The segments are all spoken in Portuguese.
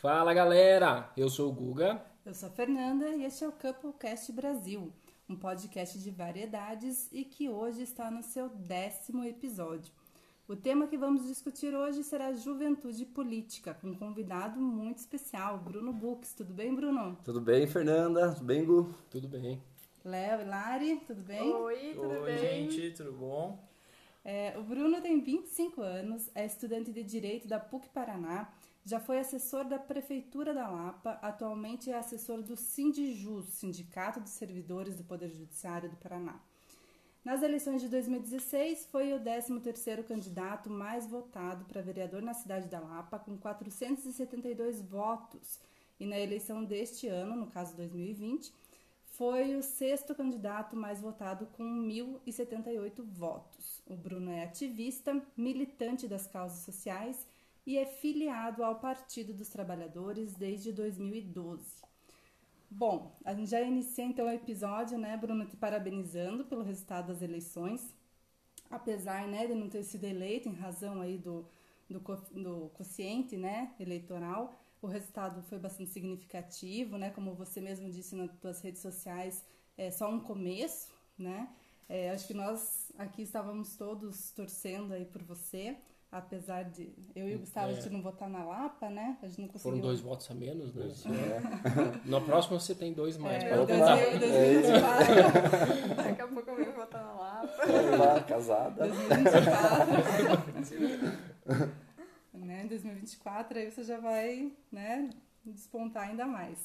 Fala galera, eu sou o Guga. Eu sou a Fernanda e este é o Couplecast Brasil, um podcast de variedades e que hoje está no seu décimo episódio. O tema que vamos discutir hoje será juventude política, com um convidado muito especial, Bruno Bux. Tudo bem, Bruno? Tudo bem, Fernanda? Tudo bem, Gu? Tudo bem. Léo e Lari, tudo bem? Oi, tudo Oi, bem? gente, tudo bom? É, o Bruno tem 25 anos, é estudante de Direito da PUC Paraná, já foi assessor da Prefeitura da Lapa, atualmente é assessor do Sindijus, Sindicato dos Servidores do Poder Judiciário do Paraná. Nas eleições de 2016, foi o 13º candidato mais votado para vereador na cidade da Lapa, com 472 votos. E na eleição deste ano, no caso 2020, foi o sexto candidato mais votado com 1.078 votos. O Bruno é ativista, militante das causas sociais e é filiado ao Partido dos Trabalhadores desde 2012. Bom, a gente já inicia então o episódio, né, Bruno, te parabenizando pelo resultado das eleições. Apesar, né, de não ter sido eleito em razão aí do, do, do quociente, né, eleitoral, o resultado foi bastante significativo, né, como você mesmo disse nas suas redes sociais, é só um começo, né. É, acho que nós aqui estávamos todos torcendo aí por você apesar de eu e o Gustavo é. a gente não votar na Lapa, né? A gente não conseguiu. Foram dois votos a menos, né? É. No próximo você tem dois mais. É, para votar. É Daqui a pouco eu venho votar na Lapa. Lá, casada. 2024. né? 2024 aí você já vai, né, despontar ainda mais.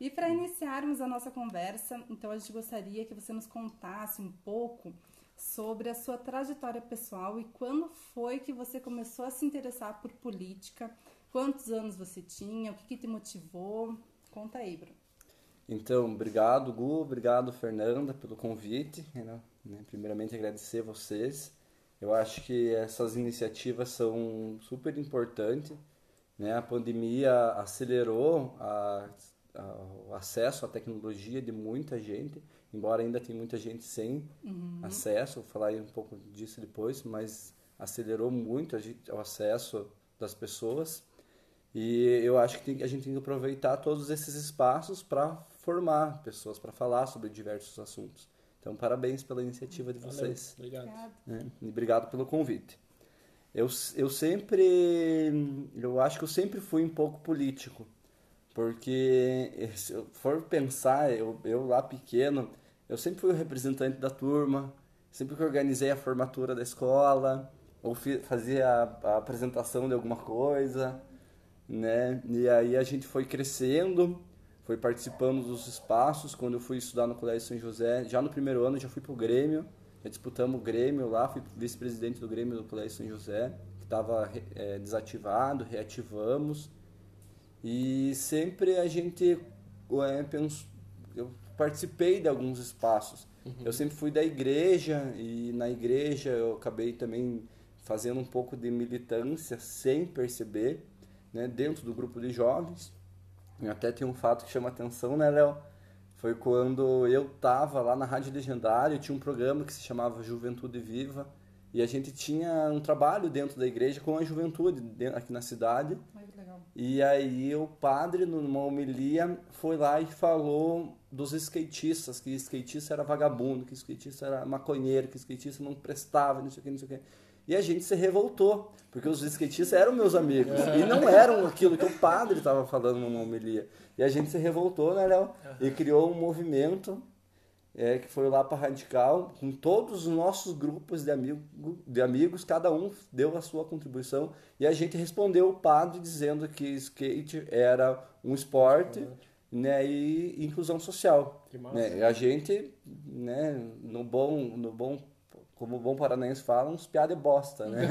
E para iniciarmos a nossa conversa, então a gente gostaria que você nos contasse um pouco sobre a sua trajetória pessoal e quando foi que você começou a se interessar por política, quantos anos você tinha, o que, que te motivou. Conta aí, Bruno. Então, obrigado, Gu, obrigado, Fernanda, pelo convite. Né? Primeiramente, agradecer vocês. Eu acho que essas iniciativas são super importantes. Né? A pandemia acelerou a, a, o acesso à tecnologia de muita gente embora ainda tem muita gente sem uhum. acesso, vou falar um pouco disso depois, mas acelerou muito o acesso das pessoas. E eu acho que tem, a gente tem que aproveitar todos esses espaços para formar pessoas, para falar sobre diversos assuntos. Então, parabéns pela iniciativa de vocês. Valeu, obrigado. É, e obrigado pelo convite. Eu, eu sempre, eu acho que eu sempre fui um pouco político, porque se eu for pensar, eu, eu lá pequeno, eu sempre fui o representante da turma, sempre que organizei a formatura da escola, ou fazia a, a apresentação de alguma coisa, né? E aí a gente foi crescendo, foi participando dos espaços. Quando eu fui estudar no Colégio São José, já no primeiro ano já fui pro Grêmio, já disputamos o Grêmio lá, fui vice-presidente do Grêmio do Colégio São José, que estava é, desativado, reativamos. E sempre a gente é, penso, eu participei de alguns espaços. Uhum. Eu sempre fui da igreja e na igreja eu acabei também fazendo um pouco de militância sem perceber, né, dentro do grupo de jovens. E até tem um fato que chama atenção, né, Léo? Foi quando eu tava lá na Rádio Legendário, tinha um programa que se chamava Juventude Viva, e a gente tinha um trabalho dentro da igreja com a juventude aqui na cidade. Ai, que legal. E aí o padre, numa homilia, foi lá e falou dos skatistas, que skatista era vagabundo, que skatista era maconheiro, que skatista não prestava, não sei o que, não sei o que. E a gente se revoltou, porque os skatistas eram meus amigos, e não eram aquilo que o padre estava falando numa homilia. E a gente se revoltou, né, Léo? E criou um movimento é, que foi lá para Radical, com todos os nossos grupos de, amigo, de amigos, cada um deu a sua contribuição, e a gente respondeu o padre dizendo que skate era um esporte né, e inclusão social. Né? E a gente, né, no bom, no bom, como o bom paranaense fala, uns piada e bosta, né?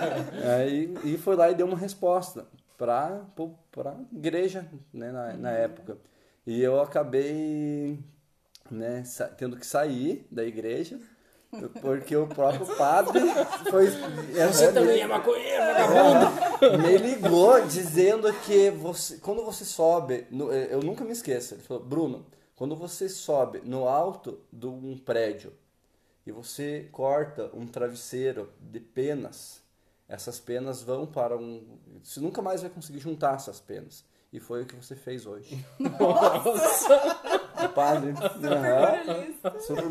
Aí, e foi lá e deu uma resposta para a igreja né, na, na época. E eu acabei né, tendo que sair da igreja porque o próprio padre foi. Você é, também é maconheiro, vagabundo! Me ligou dizendo que você, quando você sobe, no, eu nunca me esqueço, ele falou: Bruno, quando você sobe no alto de um prédio e você corta um travesseiro de penas, essas penas vão para um. Você nunca mais vai conseguir juntar essas penas. E foi o que você fez hoje. Nossa! O padre. Aham. Super.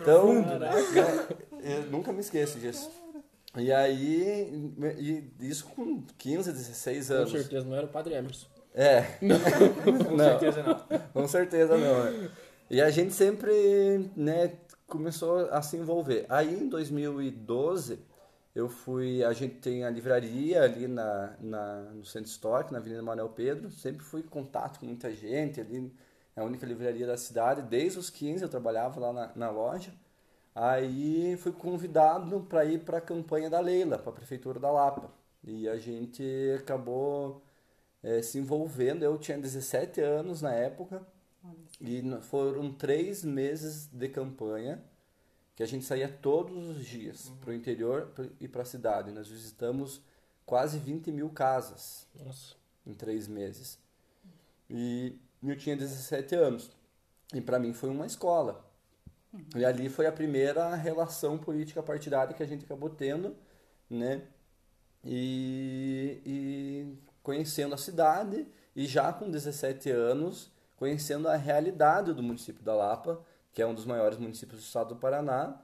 Então, né, eu nunca me esqueço disso. E aí, e isso com 15, 16 Com anos. certeza não era o Padre Emerson. É, Com Não. certeza não. com certeza não. né? E a gente sempre, né, começou a se envolver. Aí em 2012, eu fui, a gente tem a livraria ali na, na, no Centro Histórico, na Avenida Manuel Pedro, sempre fui em contato com muita gente ali, é a única livraria da cidade, desde os 15 eu trabalhava lá na, na loja. Aí fui convidado para ir para a campanha da Leila, para a Prefeitura da Lapa. E a gente acabou eh, se envolvendo, eu tinha 17 anos na época, e foram três meses de campanha que a gente saía todos os dias para o interior e para a cidade. Nós visitamos quase 20 mil casas Nossa. em três meses. E eu tinha 17 anos. E para mim foi uma escola. E ali foi a primeira relação política partidária que a gente acabou tendo, né? E, e conhecendo a cidade e já com 17 anos conhecendo a realidade do município da Lapa, que é um dos maiores municípios do estado do Paraná,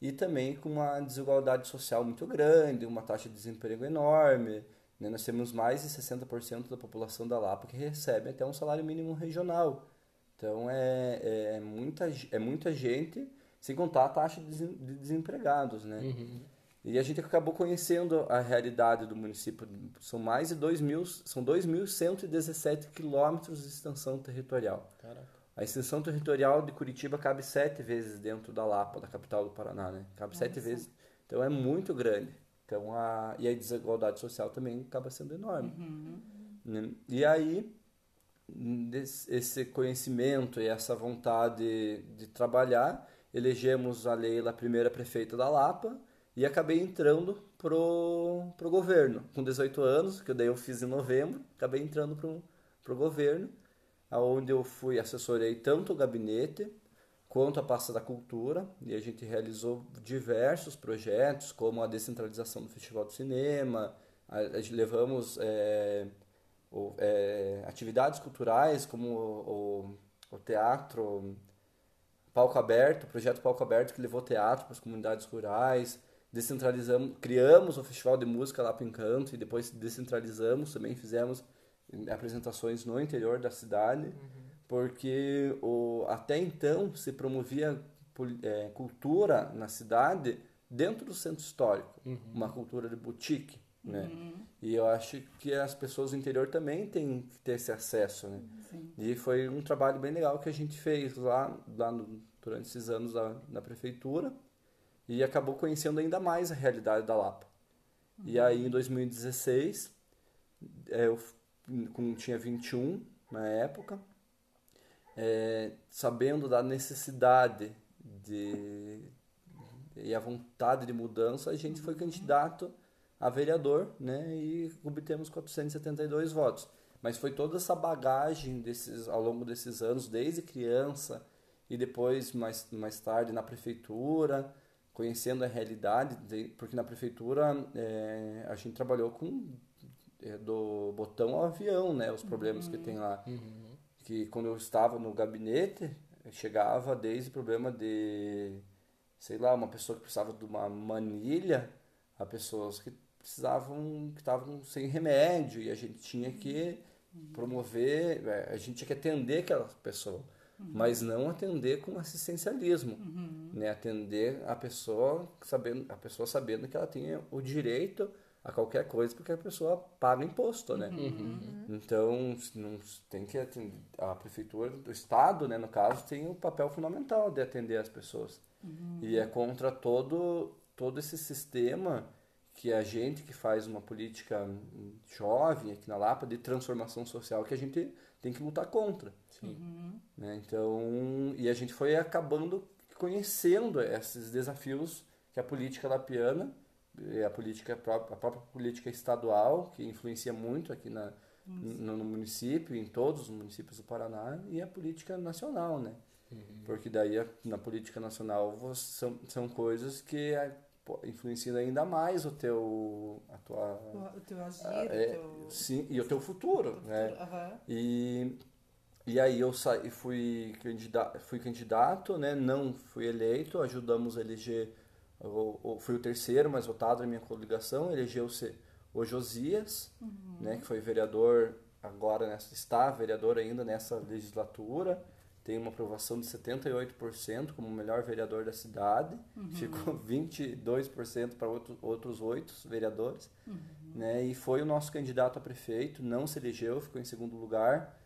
e também com uma desigualdade social muito grande, uma taxa de desemprego enorme. né? Nós temos mais de 60% da população da Lapa que recebe até um salário mínimo regional. Então é, é, muita, é muita gente, sem contar a taxa de desem- de desempregados, né? Uhum. E a gente acabou conhecendo a realidade do município. São mais de 2 mil, são 2.117 quilômetros de extensão territorial. Caraca. A extensão territorial de Curitiba cabe sete vezes dentro da Lapa, da capital do Paraná, né? Cabe sete vezes. Então é muito grande. Então a, e a desigualdade social também acaba sendo enorme. né? E aí, esse conhecimento e essa vontade de trabalhar, elegemos a Leila primeira prefeita da Lapa e acabei entrando pro, pro governo. Com 18 anos, que daí eu fiz em novembro, acabei entrando pro, pro governo, aonde eu fui, assessorei tanto o gabinete quanto a pasta da cultura, e a gente realizou diversos projetos, como a descentralização do Festival do Cinema, a, a levamos é, o- é, atividades culturais como o, o, o teatro Palco Aberto, o projeto Palco Aberto que levou teatro para as comunidades rurais, descentralizamos, criamos o Festival de Música lá para Encanto e depois descentralizamos, também fizemos apresentações no interior da cidade, porque o, até então se promovia eh, cultura na cidade dentro do centro histórico, uma cultura de boutique, né? E eu acho que as pessoas do interior também têm que ter esse acesso, né? Sim. E foi um trabalho bem legal que a gente fez lá, lá no- durante esses anos da, na prefeitura e acabou conhecendo ainda mais a realidade da Lapa. E aí em 2016, eh, eu com, tinha 21 na época, eh, sabendo da necessidade de, e a vontade de mudança, a gente foi candidato a vereador, né, e obtemos 472 votos. Mas foi toda essa bagagem desses, ao longo desses anos, desde criança e depois, mais, mais tarde, na prefeitura, conhecendo a realidade, de- porque na prefeitura eh, a gente trabalhou com do botão ao avião, né, os problemas que tem lá. Que quando eu estava no gabinete, chegava desde problema de, sei lá, uma pessoa que precisava de uma manilha, a pessoas que precisavam, que estavam sem remédio, e a gente tinha que promover, eh, a gente tinha que atender aquela pessoa, mas não atender com assistencialismo, né? Atender a pessoa sabendo, a pessoa sabendo que ela tem o direito a qualquer coisa porque a pessoa paga imposto, né? Então, não tem que atender, a prefeitura do estado, né, no caso, tem o papel fundamental de atender as pessoas. E é contra todo todo esse sistema que a gente que faz uma política jovem aqui na Lapa de transformação social que a gente tem que lutar contra. Sim. Né? Então, e a gente foi acabando conhecendo esses desafios que a política lapiana, a política própria, a própria política estadual, que influencia muito aqui na, no, no município, em todos os municípios do Paraná, e a política nacional, né? Porque daí a- na política nacional você- são, são coisas que a- po- influenciando ainda mais o teu, a tua, O, o teu agir, o é, teu... sim, e o teu futuro, né? Aham. E, e aí eu saí, fui, candida, fui candidato, né? Não fui eleito, ajudamos a eleger, o, o, fui o terceiro mais votado na minha coligação, elegeu-se o Josias, né? Que foi vereador agora, nessa, está vereador ainda nessa legislatura, tem uma aprovação de 78% como o melhor vereador da cidade, ficou 22% para outro, outros oito vereadores, né? E foi o nosso candidato a prefeito, não se elegeu, ficou em segundo lugar,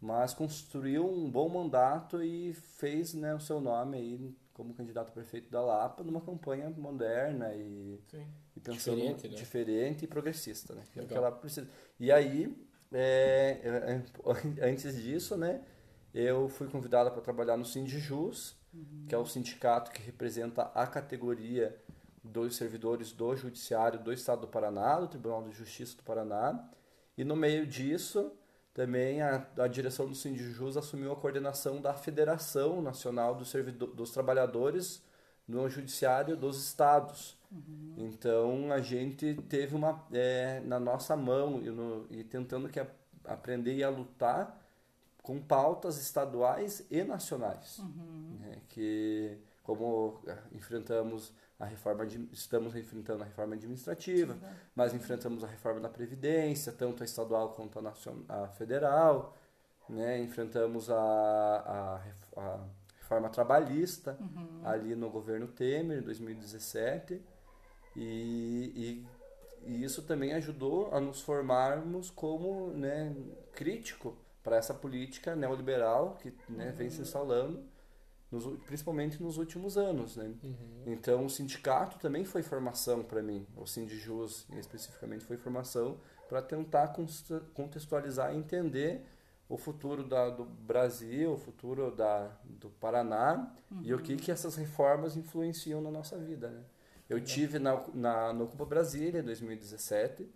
mas construiu um bom mandato e fez né, o seu nome aí como candidato a prefeito da Lapa numa campanha moderna e, Sim. e pensando Diferente, né? diferente e progressista, né? Que é o que ela precisa. E aí, é, é, é, antes disso, né, eu fui convidada para trabalhar no Sindijus, que é o sindicato que representa a categoria dos servidores do Judiciário do Estado do Paraná, do Tribunal de Justiça do Paraná. E no meio disso, também a, a direção do Sindijus assumiu a coordenação da Federação Nacional dos, Servidor, dos Trabalhadores no Judiciário dos Estados. Então a gente teve uma é, na nossa mão e, no, e tentando que a, aprender a lutar com pautas estaduais e nacionais, né, que como enfrentamos a reforma de, estamos enfrentando a reforma administrativa, mas enfrentamos a reforma da previdência, tanto a estadual quanto a, nacion, a federal, né, enfrentamos a, a, a reforma trabalhista ali no governo Temer em 2017 e, e, e isso também ajudou a nos formarmos como né, crítico para essa política neoliberal que né, vem se instalando, nos principalmente nos últimos anos. Né? Então, o sindicato também foi formação para mim, o Sindijus especificamente foi formação para tentar contextualizar e entender o futuro da, do Brasil, o futuro da, do Paraná e o que, que essas reformas influenciam na nossa vida. Né? Eu tive na, na, no Ocupa Brasília em 2017,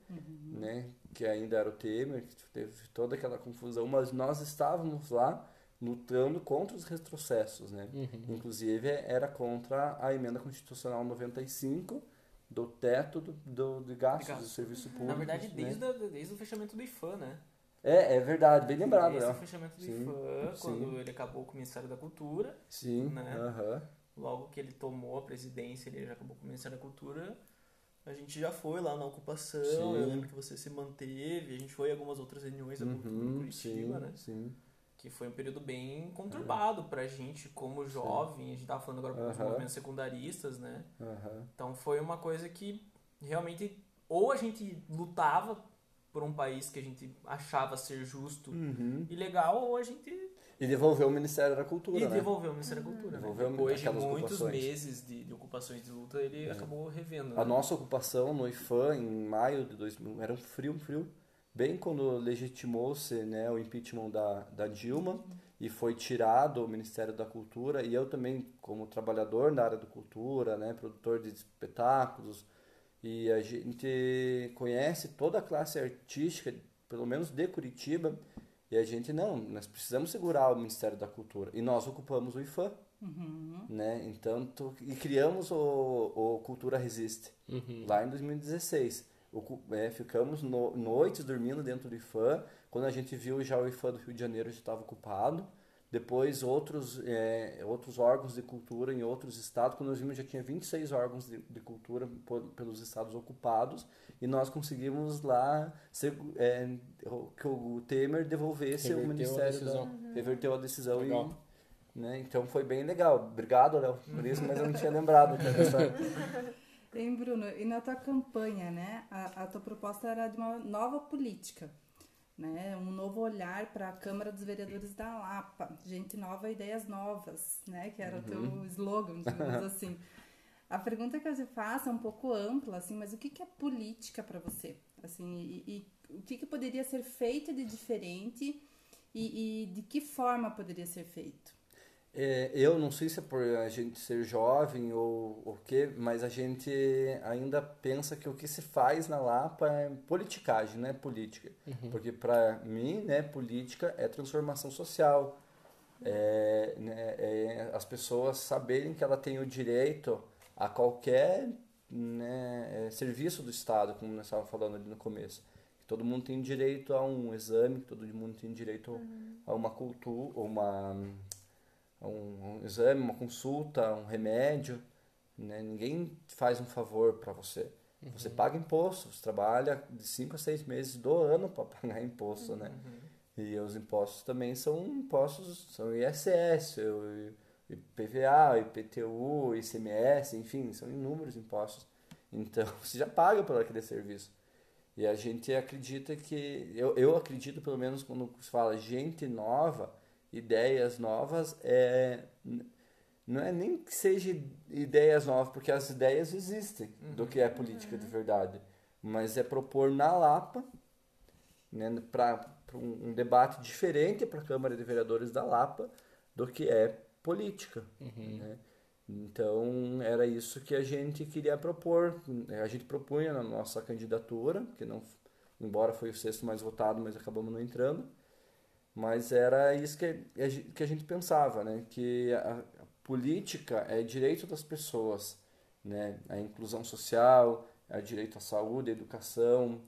né, que ainda era o Temer, que teve toda aquela confusão, mas nós estávamos lá lutando contra os retrocessos, né? Uhum. Inclusive era contra a emenda constitucional 95 do teto do, do, de gastos gastos. do serviço público. Na verdade, né? desde, a- desde o fechamento do IFAM, né? É, é verdade, bem lembrado, Desde né? o fechamento do Sim, IFAM, sim. quando ele acabou com o Ministério da Cultura, Sim, né? logo que ele tomou a presidência, ele já acabou com o Ministério da Cultura, a gente já foi lá na ocupação, Sim. eu lembro que você se manteve, a gente foi em algumas outras reuniões da cultura em Uhum, Curitiba, sim, né? sim. Que foi um período bem conturbado pra gente como jovem, a gente tava falando agora com os Aham. movimentos secundaristas, né? aham. Então foi uma coisa que realmente ou a gente lutava por um país que a gente achava ser justo Uhum. e legal, ou a gente E devolveu o Ministério da Cultura, e né? devolveu o Ministério da Cultura. né? Devolveu Depois de muitos ocupações. meses de, de ocupações de luta, ele acabou revendo. A né? nossa ocupação no IFAM em maio de 2000 era um frio, um frio, bem quando legitimou-se né, o impeachment da, da Dilma e foi tirado o Ministério da Cultura e eu também como trabalhador na área da cultura, né, produtor de espetáculos e a gente conhece toda a classe artística, pelo menos de Curitiba, e a gente não, nós precisamos segurar o Ministério da Cultura e nós ocupamos o IFAM, né? Então tu- e criamos o, o Cultura Resiste Uhum. lá em 2016. É, ficamos no- noites dormindo dentro do IFAM. Quando a gente viu já o IFAM do Rio de Janeiro já estava ocupado. Depois outros, é, outros órgãos de cultura em outros estados. Quando nós vimos já tinha 26 órgãos de, de cultura por- pelos estados ocupados. E nós conseguimos lá ser, é, que o Temer devolvesse Reverteu o a Ministério decisão. da... Reverteu a decisão Legal. e... Né? Então foi bem legal. Obrigado, Léo, por isso, mas eu não tinha lembrado Hein, Bruno, e na tua campanha, né, a, a tua proposta era de uma nova política, né, um novo olhar para a Câmara dos Vereadores da Lapa, gente nova, ideias novas, né, que era o teu slogan, digamos assim. A pergunta que eu te faço é um pouco ampla, assim, mas o que, que é política para você? Assim, e, e o que, que poderia ser feito de diferente e, e de que forma poderia ser feito? É, eu não sei se é por a gente ser jovem ou o quê, mas a gente ainda pensa que o que se faz na Lapa é politicagem, não é política. Porque para mim, né, política é transformação social. É, né, é as pessoas saberem que ela tem o direito a qualquer né, é, serviço do Estado, como nós estávamos falando ali no começo. Todo mundo tem direito a um exame, todo mundo tem direito a uma cultura, uma, um, um exame, uma consulta, um remédio. Né? Ninguém faz um favor para você. Você paga imposto, você trabalha de 5 a 6 meses do ano para pagar imposto, né? E os impostos também são impostos, são ISS, IPVA, IPTU, ICMS, enfim, são inúmeros impostos. Então, você já paga por aquele serviço. E a gente acredita que, eu, eu acredito pelo menos quando se fala gente nova, ideias novas, é, não é nem que seja ideias novas, porque as ideias existem do que é política de verdade, mas é propor na Lapa, né, para um, um debate diferente para a Câmara de Vereadores da Lapa do que é política. Né? Então era isso que a gente queria propor. A gente propunha na nossa candidatura, que não, embora foi o sexto mais votado, mas acabamos não entrando. Mas era isso que a que a gente pensava, né? Que a, a política é direito das pessoas, né? A inclusão social, é direito à saúde, à educação,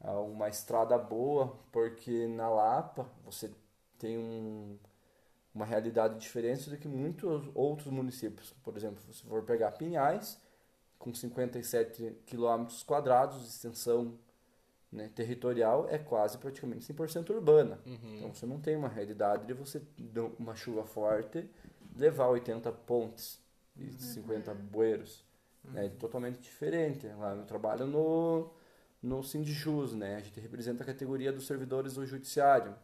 a uma estrada boa, porque na Lapa você tem um, uma realidade diferente do que muitos outros municípios. Por exemplo, se for pegar Pinhais, com 57 quilômetros quadrados de extensão né, territorial, é quase praticamente 100% urbana. Então você não tem uma realidade de você, de uma chuva forte, levar 80 pontes e 50 bueiros. É totalmente diferente. Lá eu trabalho no, no Sindjus, né? A gente representa a categoria dos servidores do judiciário.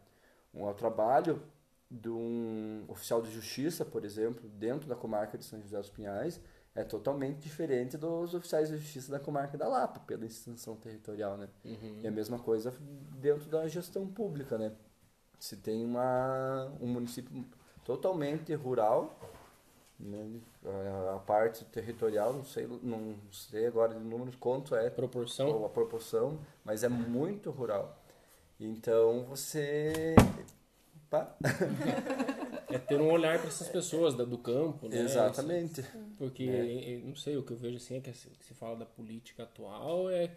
Um trabalho de um oficial de justiça, por exemplo, dentro da comarca de São José dos Pinhais, é totalmente diferente dos oficiais de justiça da comarca da Lapa, pela extensão territorial, né? E a mesma coisa dentro da gestão pública, né? Se tem uma, um município totalmente rural, né? a, a parte territorial, não sei, não sei agora de números quanto é Proporção? ou a proporção, mas é muito rural. Então você pá, É ter um olhar para essas pessoas da- do campo, né? exatamente. Porque, É. não sei, o que eu vejo assim é que se que se fala da política atual é,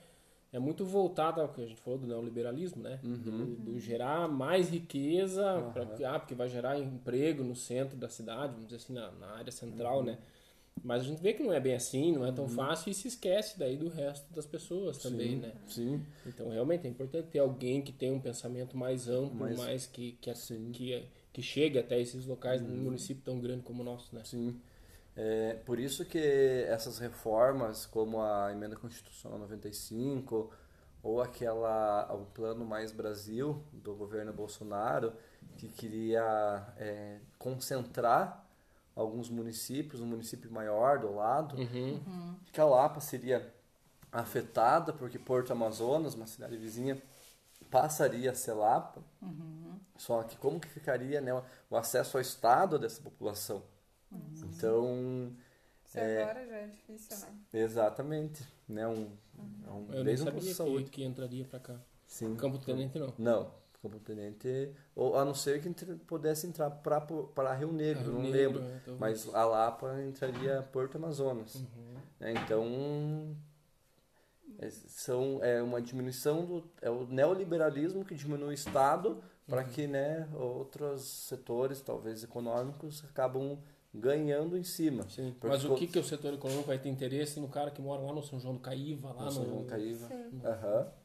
é muito voltada ao que a gente falou do neoliberalismo, né? Uhum. Do, do gerar mais riqueza, pra, que- ah, porque vai gerar emprego no centro da cidade, vamos dizer assim, na, na área central, Uhum. né? Mas a gente vê que não é bem assim, não é tão fácil e se esquece daí do resto das pessoas também, né? Sim, Então, realmente é importante ter alguém que tenha um pensamento mais amplo, Mais- mais que, que, Sim. que, que chegue até esses locais num município tão grande como o nosso, né? sim. É, por isso que essas reformas, como a emenda constitucional 95 ou aquela o plano mais Brasil do governo Bolsonaro que queria é, concentrar alguns municípios, um município maior do lado, Uhum. que a Lapa seria afetada porque Porto Amazonas, uma cidade vizinha, passaria a ser Lapa. Só que como que ficaria né, o acesso ao Estado dessa população? Então, Isso agora já é difícil, né? exatamente, né, um, é um Eu não desde um sabia que, saúde. que entraria pra cá. Sim. Campo Tenente não. Não, Campo Tenente, ou a não ser que entre- pudesse entrar para para Rio Negro, Rio não Negro, lembro. talvez. Mas a Lapa entraria Porto Amazonas. Uhum. né? Então, é, são, é uma diminuição do é o neoliberalismo que diminui o Estado para Uhum. que né, outros setores, talvez econômicos, acabam ganhando em cima. Sim. Mas o que, que o setor econômico vai ter interesse no cara que mora lá no São João do Caíva, lá no no, São João Caíva. Sim.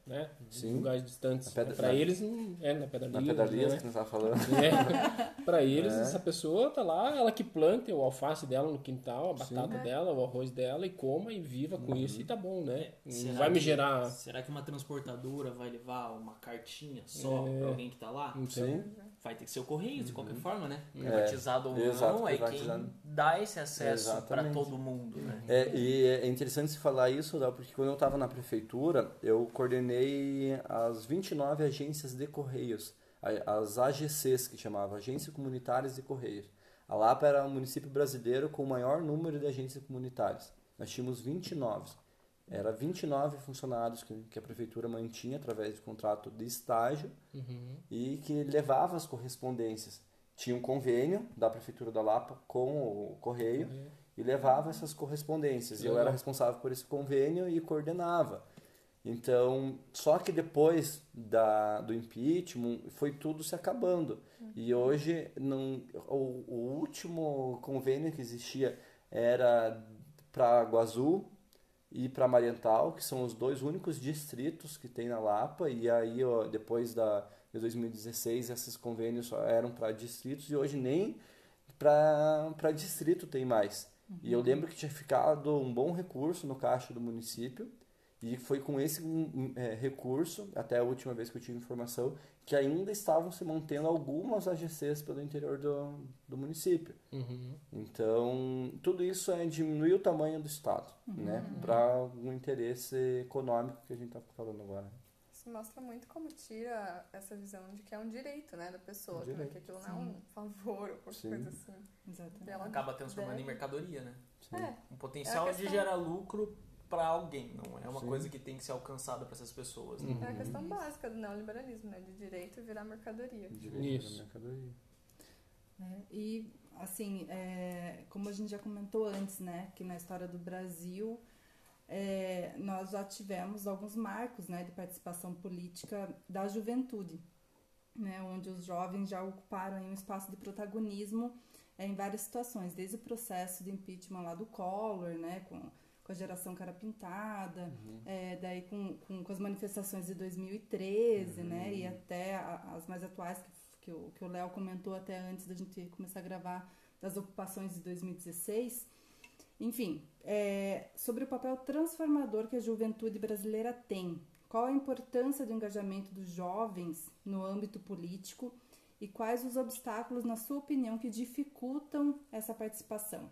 Né? Sim. lugares distantes. Para eles, é na pedraria. Na pedalia né? que estávamos falando. É. Para eles, É. essa pessoa tá lá, ela que planta o alface dela no quintal, a batata É. dela, o arroz dela e coma e viva com isso e tá bom, né? Não Será vai me que- gerar. Será que uma transportadora vai levar uma cartinha só É. pra alguém que tá lá? Não sei. Sim. Vai ter que ser o Correio, de qualquer forma, né? É, Privatizado ou exato, não, é quem dá esse acesso pra Exatamente. todo mundo, né? É, e é interessante se falar isso, porque quando eu estava na prefeitura, eu coordenei as 29 agências de correios, as AGCs, que chamava Agências Comunitárias de Correios. A Lapa era o município brasileiro com o maior número de agências comunitárias. Nós tínhamos 29. Era 29 funcionários que, que a prefeitura mantinha através de contrato de estágio Uhum. e que levava as correspondências. Tinha um convênio da Prefeitura da Lapa com o Correio e levava essas correspondências. Eu era responsável por esse convênio e coordenava. Então, só que depois da, do impeachment foi tudo se acabando. E hoje não, o, o último convênio que existia era para Guazu e para Mariental, que são os dois únicos distritos que tem na Lapa. E aí, ó, depois da, de 2016, esses convênios só eram para distritos e hoje nem para distrito tem mais. E eu lembro que tinha ficado um bom recurso no caixa do município e foi com esse um, é, recurso, até a última vez que eu tive informação, que ainda estavam se mantendo algumas AGCs pelo interior do, do município. Uhum. Então, tudo isso é diminuir o tamanho do Estado, né? Para um interesse econômico que a gente está falando agora. Isso mostra muito como tira essa visão de que é um direito, né, da pessoa, Um direito. que aquilo não é um favor ou Sim. coisa assim. Exatamente. E ela Acaba transformando em deve- mercadoria, né? É, Um potencial É de gerar lucro para alguém, não é uma Sim. coisa que tem que ser alcançada para essas pessoas. né? Uhum. é a questão básica do neoliberalismo, né, de direito virar mercadoria. Direito Isso. da mercadoria. né? E, assim, é, como a gente já comentou antes, né, que na história do Brasil é, nós já tivemos alguns marcos né, de participação política da juventude, né, onde os jovens já ocuparam aí um espaço de protagonismo é, em várias situações, desde o processo de impeachment lá do Collor, né, com, com a geração cara pintada, é, daí com, com, com as manifestações de 2013, né, e até a- as mais atuais que, que o Léo comentou até antes da gente começar a gravar das ocupações de 2016. Enfim, é, sobre o papel transformador que a juventude brasileira tem, qual a importância do engajamento dos jovens no âmbito político e quais os obstáculos, na sua opinião, que dificultam essa participação?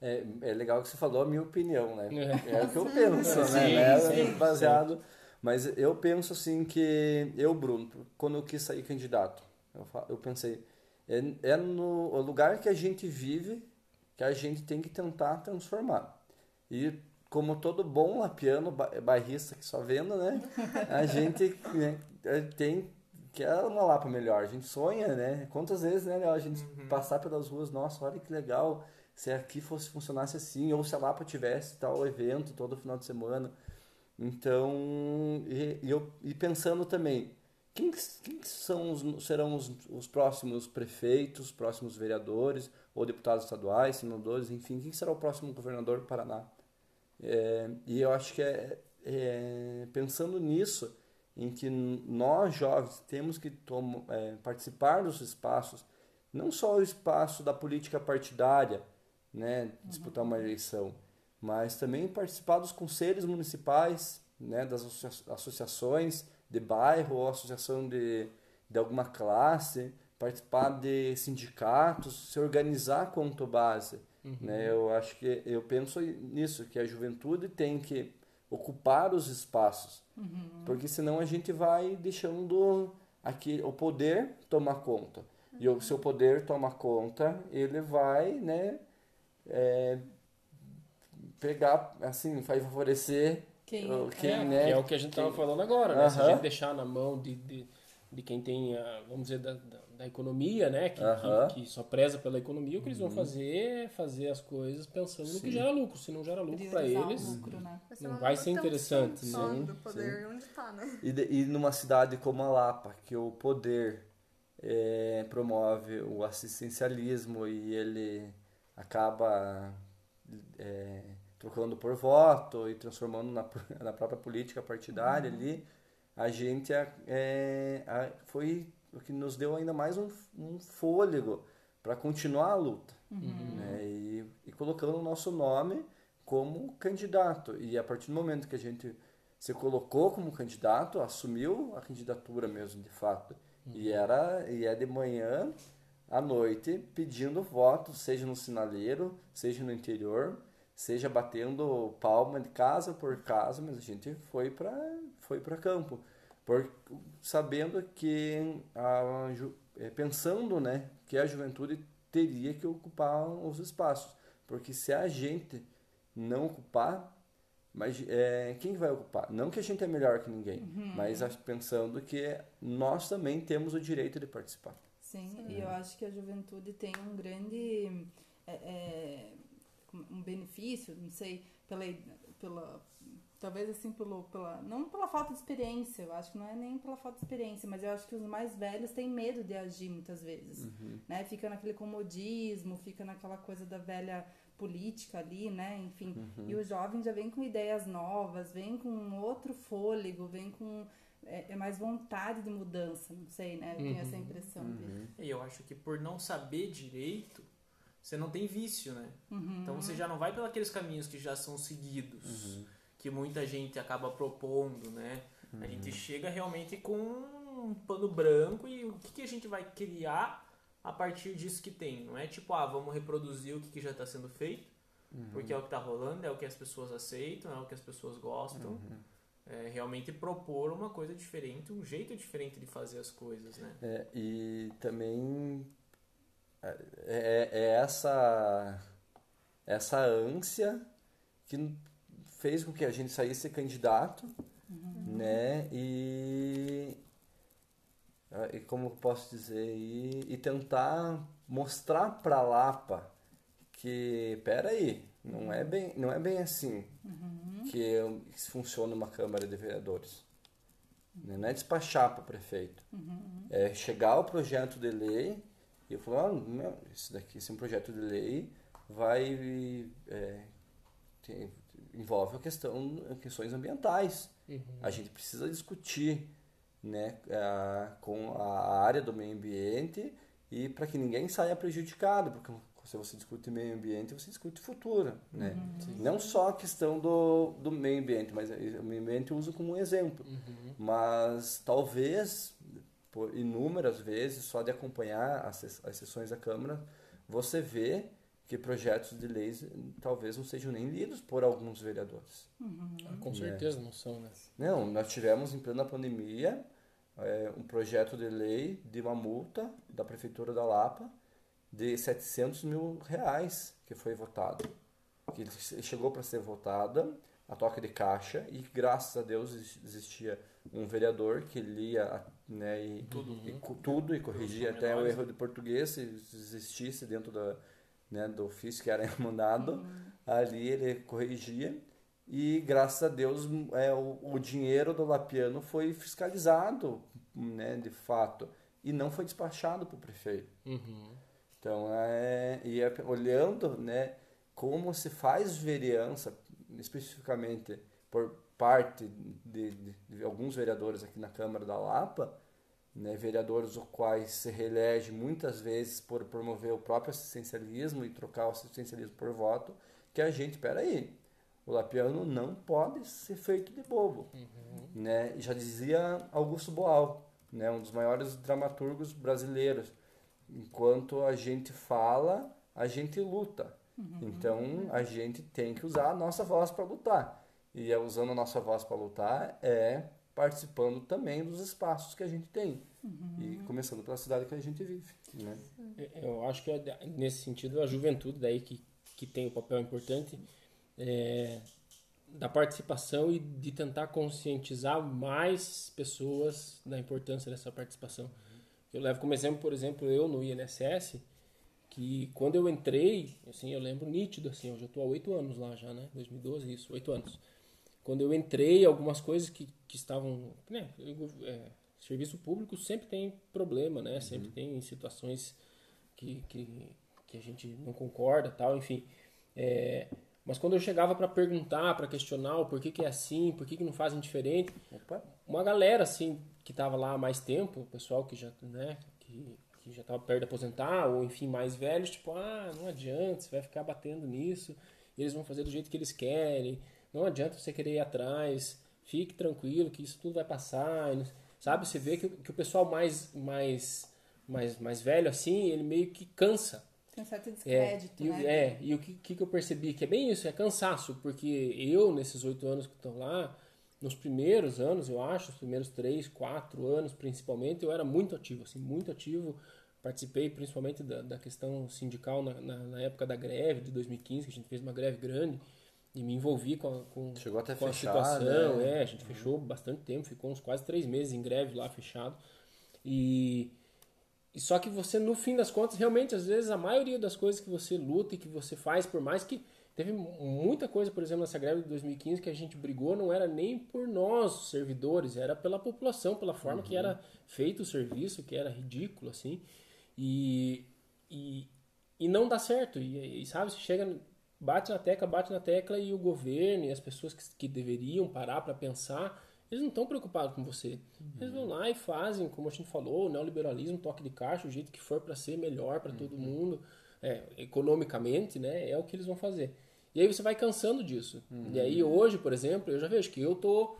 É, é legal que você falou a minha opinião, né? É. É o que eu penso, Sim, né? sim, né? Baseado. Mas eu penso assim que eu, Bruno, quando eu quis sair candidato, eu, eu pensei, é, é no lugar que a gente vive que a gente tem que tentar transformar. E como todo bom lapiano, ba- bairrista que só vendo, né? A gente né, é, tem que é uma Lapa melhor. A gente sonha, né? Quantas vezes, né, Léo, a gente passar pelas ruas, nossa, olha que legal se aqui fosse funcionasse assim, ou se a Lapa tivesse tal evento todo final de semana. Então, e, e eu, e pensando também, quem, que- quem que são os, serão os, os próximos prefeitos, próximos vereadores, ou deputados estaduais, senadores, enfim, quem será o próximo governador do Paraná? É, e eu acho que é, é pensando nisso, em que nós jovens temos que tom- é, participar dos espaços, não só o espaço da política partidária, né, disputar uma eleição, mas também participar dos conselhos municipais, né, das associa- associações de bairro ou associação de, de alguma classe, participar de sindicatos, se organizar quanto base. Né? Eu acho que eu penso nisso, que a juventude tem que ocupar os espaços, porque senão a gente vai deixando aqui o poder tomar conta. E o seu poder toma conta, ele vai, né, é, pegar, assim, vai favorecer Quem- o- Que quem, é, né, que é o que a gente estava falando agora, né? Se a gente deixar na mão de, de, de quem tem, a, vamos dizer, da, da, da economia, né? Que, Aham. Uhum. que, que só preza pela economia, o que eles vão fazer é fazer as coisas pensando no que gera lucro. Se não gera lucro para eles, lucro, né? Não vai ser interessante, né? do poder onde tá, né? E, de- e numa cidade como a Lapa, que o poder eh, promove o assistencialismo e ele acaba eh, trocando por voto e transformando na, na própria política partidária ali, a gente é, é, a- foi o que nos deu ainda mais um, um fôlego para continuar a luta. né? E, e colocando o nosso nome como candidato. E a partir do momento que a gente se colocou como candidato, assumiu a candidatura mesmo, de fato. E era e é de manhã à noite pedindo voto, seja no sinaleiro, seja no interior, seja batendo palma de casa por casa, mas a gente foi para foi para campo, por, sabendo que a, eh, pensando, né, que a juventude teria que ocupar os espaços, porque se a gente não ocupar mas é, quem vai ocupar? Não que a gente é melhor que ninguém, mas acho- pensando que nós também temos o direito de participar. Sim, e eu acho que a juventude tem um grande é, é, um benefício, não sei, pela, pela talvez assim pelo, pela não pela falta de experiência, eu acho que não é nem pela falta de experiência, mas eu acho que os mais velhos têm medo de agir muitas vezes, Uhum. né? Fica naquele comodismo, fica naquela coisa da velha política ali, né? Enfim, Uhum. e o jovem já vem com ideias novas, vem com outro fôlego, vem com é, é mais vontade de mudança, não sei, né? Eu tenho essa impressão Uhum. dele. E eu acho que por não saber direito, você não tem vício, né? Uhum. Então você já não vai pelos aqueles caminhos que já são seguidos, Uhum. que muita gente acaba propondo, né? A gente chega realmente com um pano branco e o que, que a gente vai criar a partir disso que tem. Não é tipo, ah, vamos reproduzir o que, que já está sendo feito, porque é o que está rolando, é o que as pessoas aceitam, é o que as pessoas gostam. É realmente propor uma coisa diferente, um jeito diferente de fazer as coisas, né? É, e também é, é- é essa essa ânsia que fez com que a gente saísse candidato, né? E, ah, e como eu posso dizer e, e tentar mostrar para Lapa que peraí, não é bem não é bem assim que funciona uma Câmara de Vereadores. Né? Não é despachar para o prefeito. É chegar o projeto de lei e eu falar, ah, não, isso daqui, esse é um projeto de lei, vai é, tem- envolve a questão, questões ambientais. A gente precisa discutir né, a- com a área do meio ambiente e para que ninguém saia prejudicado, porque se você discute meio ambiente, você discute futuro. Né? Não só a questão do, do meio ambiente, mas o meio ambiente eu uso como um exemplo. Mas talvez, por inúmeras vezes, só de acompanhar as, as sessões da Câmara, você vê que projetos de leis eh, talvez não sejam nem lidos por alguns vereadores. Ah, com certeza não são, né? Não, nós tivemos em plena pandemia eh, um projeto de lei de uma multa da Prefeitura da Lapa de 700 mil reais que foi votado. Que chegou para ser votada a toque de caixa e graças a Deus ex- existia um vereador que lia né, e, Tudo. e co- tudo e corrigia até o erro de português se existisse dentro da, né, do ofício que era mandado. Ali ele corrigia e graças a Deus é, o, o dinheiro do Lapiano foi fiscalizado, né, de fato, e não foi despachado para o prefeito. Uhum. Então, é, e é, olhando né, como se faz vereança, especificamente por parte de, de- de alguns vereadores aqui na Câmara da Lapa, né, vereadores os quais se reelege muitas vezes por promover o próprio assistencialismo e trocar o assistencialismo por voto, que a gente, peraí, o Lapiano não pode ser feito de bobo. Né? Já dizia Augusto Boal, né, um dos maiores dramaturgos brasileiros. Enquanto a gente fala, a gente luta. Então a gente tem que usar a nossa voz para lutar. E é usando a nossa voz para lutar é participando também dos espaços que a gente tem. E começando pela cidade que a gente vive. Né? Eu acho que é nesse sentido a juventude daí que, que tem o papel importante é, da participação e de tentar conscientizar mais pessoas da importância dessa participação. Eu levo como exemplo, por exemplo, eu no INSS, que quando eu entrei, assim, eu lembro nítido, assim, eu já estou há oito anos lá já, né? 2012, isso, oito anos. Quando eu entrei, algumas coisas que, que estavam, né? eu- é, serviço público sempre tem problema, né? Sempre tem situações que, que, que a gente não concorda, tal, enfim. É, mas quando eu chegava para perguntar, para questionar o porquê que é assim, por que que não fazem diferente, Opa. uma galera assim que estava lá há mais tempo, o pessoal que já, né, que, que já estava perto de aposentar ou enfim mais velhos, tipo, ah, não adianta, você vai ficar batendo nisso, eles vão fazer do jeito que eles querem, não adianta você querer ir atrás, fique tranquilo que isso tudo vai passar, e sabe? Você vê que, o- que o pessoal mais mais mais mais velho assim, ele meio que cansa Tem um certo é, descrédito, e, o- né? é, e o que, que que eu percebi? Que é bem isso, é cansaço, porque eu, nesses oito anos que estão lá, nos primeiros anos, eu acho, os primeiros três, quatro anos principalmente, eu era muito ativo, assim, muito ativo. Participei principalmente da, da questão sindical na, na, na época da greve de 2015, que a gente fez uma greve grande, e me envolvi com a, com, Chegou até com a fechar, situação. né? É, a gente fechou bastante tempo, ficou uns quase três meses em greve lá fechado. E, e só que você, no fim das contas, realmente, às vezes, a maioria das coisas que você luta e que você faz, por mais que, Teve muita coisa, por exemplo, nessa greve de 2015 que a gente brigou, não era nem por nós, servidores, era pela população, pela forma que era feito o serviço, que era ridículo, assim. E, e, e não dá certo. E, e sabe, você chega, bate na tecla, bate na tecla e o governo e as pessoas que, que deveriam parar para pensar, eles não estão preocupados com você. Eles vão lá e fazem, como a gente falou, o neoliberalismo, toque de caixa, o jeito que for para ser melhor para todo mundo, é, economicamente, né, é o que eles vão fazer. E aí você vai cansando disso. E aí hoje, por exemplo, eu já vejo que eu tô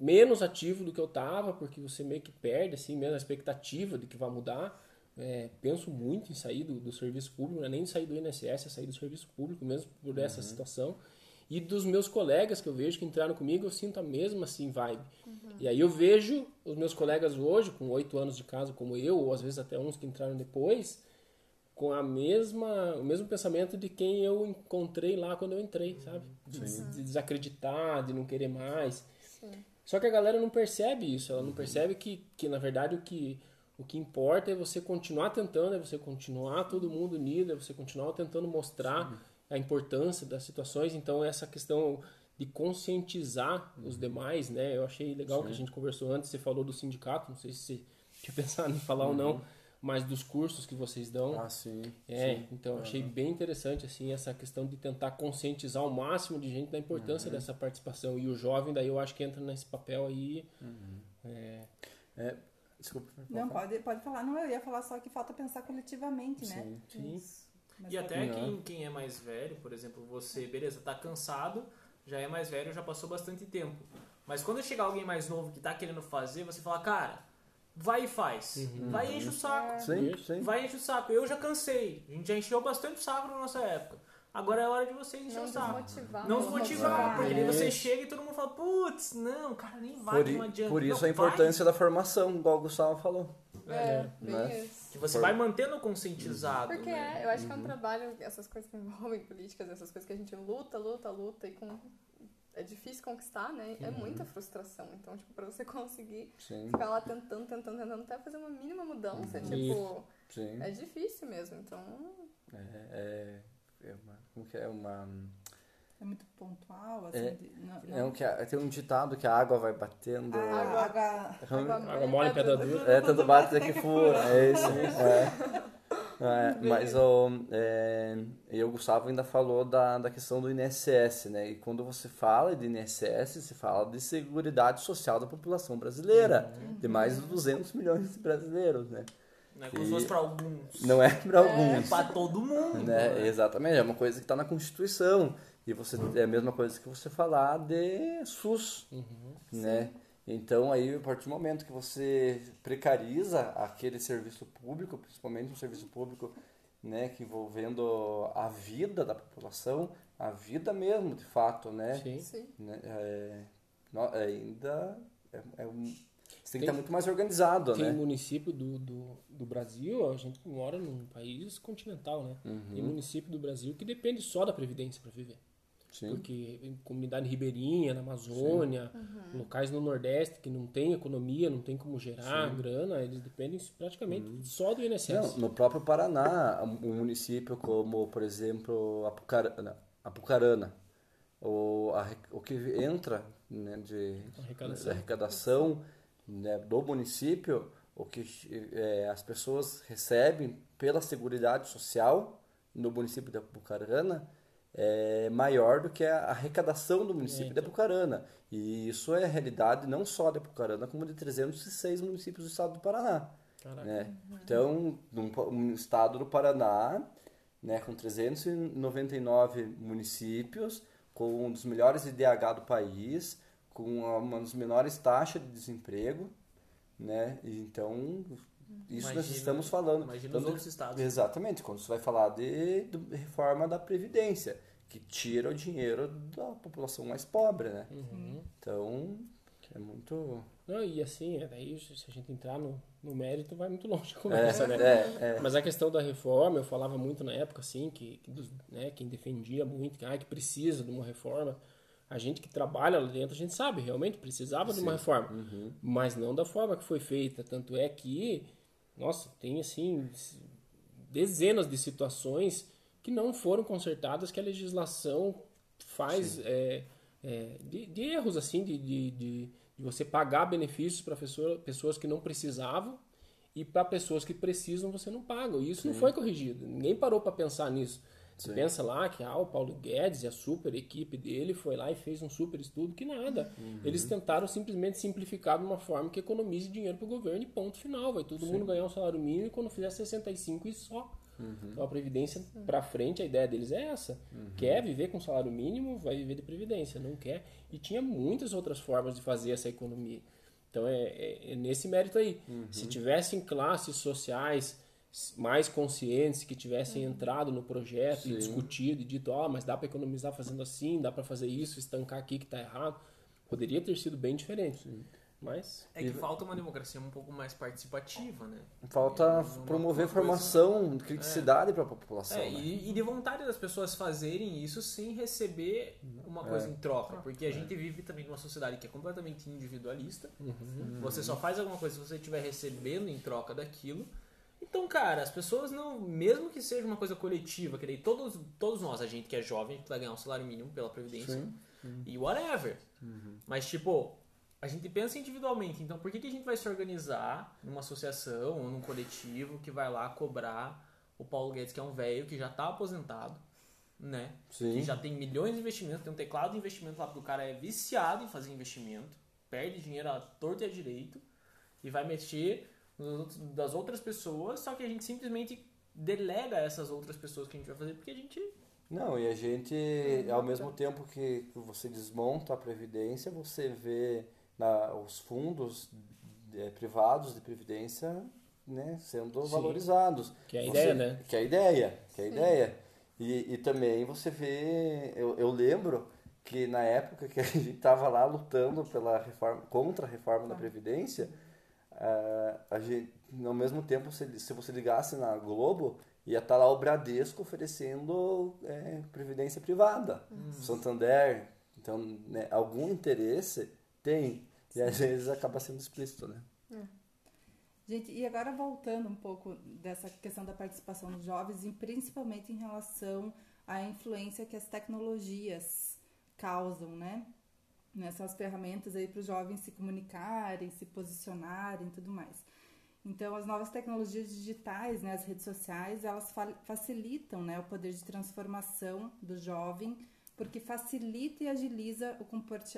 menos ativo do que eu tava, porque você meio que perde assim mesmo a expectativa de que vai mudar. É, penso muito em sair do, do serviço público, não é nem sair do INSS, é sair do serviço público mesmo por essa situação. E dos meus colegas que eu vejo que entraram comigo, eu sinto a mesma assim vibe. E aí eu vejo os meus colegas hoje, com oito anos de casa como eu, ou às vezes até uns que entraram depois, com a mesma, o mesmo pensamento de quem eu encontrei lá quando eu entrei, sabe? De, de desacreditar, de não querer mais. Sim. Só que a galera não percebe isso, ela não percebe que, que na verdade o que, o que importa é você continuar tentando, é você continuar todo mundo unido, é você continuar tentando mostrar a importância das situações. Então essa questão de conscientizar os demais, né? Eu achei legal que a gente conversou antes, você falou do sindicato, não sei se você tinha pensado em falar ou não, mas dos cursos que vocês dão. Ah, sim. É, sim. então eu achei bem interessante assim essa questão de tentar conscientizar o máximo de gente da importância dessa participação e o jovem daí eu acho que entra nesse papel aí. É, É, desculpa. Não, pode, pode falar. Não, eu ia falar só que falta pensar coletivamente, né? sim. Isso. Mas E pode- até quem, quem é mais velho, por exemplo, você, beleza, tá cansado, já é mais velho, já passou bastante tempo. Mas quando chegar alguém mais novo que tá querendo fazer, você fala, cara, vai e faz. Vai e enche o saco. Sim, sim. Vai e enche o saco. Eu já cansei. A gente já encheu bastante o saco na nossa época. Agora é hora de você encher Não o saco. desmotivar. Não né? desmotivar, porque daí você chega e todo mundo fala, putz, não, cara, nem vai, Por, não adianta. por isso Não, a importância da formação, igual o Gustavo falou. É, bem né? isso. Vai. Que você For- vai mantendo conscientizado. Porque né? é, eu acho que é um trabalho, essas coisas que envolvem políticas, essas coisas que a gente luta, luta, luta e com. É difícil conquistar, né? É muita frustração. Então, tipo, pra você conseguir Sim, ficar lá tentando, tentando, tentando até fazer uma mínima mudança, tipo, Isso. sim. é difícil mesmo. Então, É, é, é uma, como que é uma... É muito pontual, assim. É, de- não, É um não. que a- tem um ditado que a água vai batendo... Ah, Água- água- Água mole, pedra dura. É, tanto bate até que fura. É isso. É. É, mas o, é, e o Gustavo ainda falou da, da questão do INSS, né? E quando você fala de INSS, você fala de Seguridade Social da população brasileira, de mais de 200 milhões de brasileiros, né? Não é como se fosse pra alguns. Não é para É alguns. pra todo mundo. Né? Exatamente, é uma coisa que está na Constituição. E você é a mesma coisa que você falar de SUS, né? Então aí a partir do momento que você precariza aquele serviço público, principalmente um serviço público, né, que envolvendo a vida da população, a vida mesmo, de fato, né? sim. sim. né? É, no- ainda é, é um, você tem que Tem- estar muito mais organizado, Tem né? município do, do, do Brasil, a gente mora num país continental, né? Tem município do Brasil que depende só da Previdência para viver. Sim. Porque em comunidade ribeirinha, na Amazônia, locais no Nordeste que não tem economia, não tem como gerar grana, eles dependem praticamente só do INSS. Não, no próprio Paraná, um município como, por exemplo, Apucarana, Apucarana o, a, o que entra né, de Arrecadação. arrecadação né, do município, o que é, as pessoas recebem pela Seguridade Social no município de Apucarana é maior do que a arrecadação do município de Apucarana. E isso é realidade não só de Apucarana, como de 306 municípios do estado do Paraná. Né? Então, num, um estado do Paraná, né, com 399 municípios, com um dos melhores IDH do país, com uma das menores taxas de desemprego, né? Então, isso nós Imagina- estamos falando. imagina Então, os outros estados. Exatamente, quando você vai falar de, de reforma da Previdência, que tira o dinheiro da população mais pobre, né? Uhum. Então, é muito... Não, e assim, é, daí se a gente entrar no, no mérito, vai muito longe a conversa, É, né? é, é. Mas a questão da reforma, eu falava muito na época, assim, que, que dos- né, quem defendia muito, que, ah, que precisa de uma reforma. A gente que trabalha lá dentro, a gente sabe, realmente precisava de uma reforma. Uhum. Mas não da forma que foi feita. Tanto é que, nossa, tem assim, dezenas de situações que não foram consertadas, que a legislação faz é, é, de, de, erros assim, de, de, de, você pagar benefícios para pessoas que não precisavam e para pessoas que precisam você não paga. E isso Sim. não foi corrigido. Ninguém parou para pensar nisso. Você Sim. pensa lá que ah, o Paulo Guedes e a super equipe dele foi lá e fez um super estudo, que nada. Uhum. Eles tentaram simplesmente simplificar de uma forma que economize dinheiro para o governo e ponto final. Vai todo Sim. mundo ganhar um salário mínimo e quando fizer 65 e só. Uhum. Então a Previdência para frente, a ideia deles é essa. Uhum. Quer viver com salário mínimo, vai viver de Previdência. Não quer. E tinha muitas outras formas de fazer essa economia. Então é, é, é nesse mérito aí. Se uhum. tivessem classes sociais mais conscientes que tivessem uhum. entrado no projeto Sim. e discutido e dito, ó, oh, mas dá para economizar fazendo assim, dá para fazer isso, estancar aqui que está errado, poderia ter sido bem diferente. Sim. Mas é que falta uma democracia um pouco mais participativa, né? Falta promover formação, coisa... criticidade é. para a população. É, né? e, e, de vontade das pessoas fazerem isso sem receber uma coisa é. em troca, porque a é. gente vive também numa sociedade que é completamente individualista. Uhum. Você só faz alguma coisa se você estiver recebendo em troca daquilo. Então, cara, as pessoas não, mesmo que seja uma coisa coletiva, que daí todos, todos nós, a gente que é jovem, a gente vai ganhar um salário mínimo pela Previdência sim, e whatever. Uhum. Mas, tipo, a gente pensa individualmente, então por que, que a gente vai se organizar numa associação ou num coletivo que vai lá cobrar o Paulo Guedes, que é um velho que já está aposentado, né? Sim. Que já tem milhões de investimentos, tem um teclado de investimento lá, porque o cara é viciado em fazer investimento, perde dinheiro à torta e à direito e vai mexer das outras pessoas, só que a gente simplesmente delega essas outras pessoas que a gente vai fazer porque a gente não, e a gente, ao mesmo tempo que você desmonta a previdência, você vê na, os fundos é, privados de previdência né, sendo Sim. valorizados. Que é a você, ideia, né? Que é a ideia, que é a ideia. E, e também você vê, eu, eu lembro que na época que a gente estava lá lutando pela reforma, contra a reforma da Previdência, uh, a gente, ao mesmo tempo, se, se você ligasse na Globo, ia estar tá lá o Bradesco oferecendo é, Previdência privada, uhum. Santander. Então, né, algum interesse tem. E às vezes acaba sendo explícito, né? É. Gente, e agora voltando um pouco dessa questão da participação dos jovens, e principalmente em relação à influência que as tecnologias causam, né? Nessas ferramentas aí para os jovens se comunicarem, se posicionarem e tudo mais. Então, as novas tecnologias digitais, né, as redes sociais, elas facilitam né, o poder de transformação do jovem porque facilita e agiliza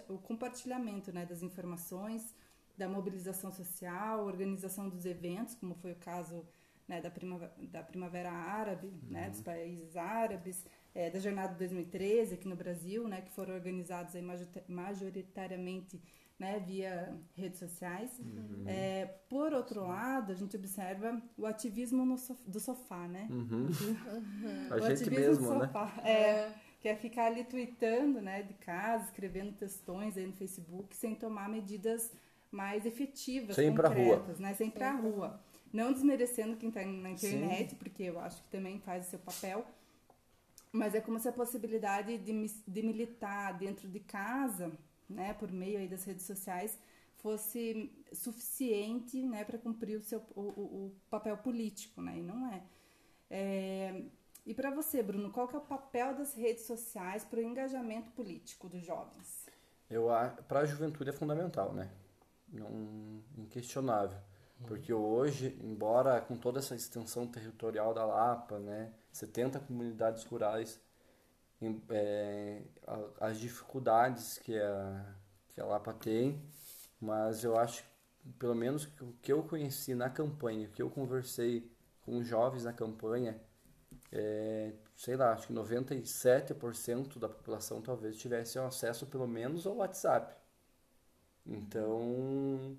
o compartilhamento né, das informações, da mobilização social, organização dos eventos, como foi o caso né, da, primavera, da Primavera Árabe, né, uhum. né, dos países árabes, é, da Jornada de 2013 aqui no Brasil, né, que foram organizados aí majoritariamente né, via redes sociais. Uhum. É, por outro lado, a gente observa o ativismo sofá, do sofá, né? Uhum. uhum. a gente mesmo, né? É, é que é ficar ali tweetando, né, de casa, escrevendo textões aí no Facebook, sem tomar medidas mais efetivas, sem concretas, rua. né, sem ir pra rua. Não desmerecendo quem está na internet, Sim. porque eu acho que também faz o seu papel, mas é como se a possibilidade de, de militar dentro de casa, né, por meio aí das redes sociais, fosse suficiente, né, para cumprir o seu o, o, papel político, né, e não é. é e para você, Bruno, qual que é o papel das redes sociais para o engajamento político dos jovens? Eu para a juventude é fundamental, né? Não inquestionável, uhum. porque hoje, embora com toda essa extensão territorial da Lapa, né, 70 comunidades rurais, é, as dificuldades que a que a Lapa tem, mas eu acho pelo menos o que eu conheci na campanha, o que eu conversei com jovens na campanha, é, sei lá, acho que 97% da população talvez tivesse acesso pelo menos ao WhatsApp. Então,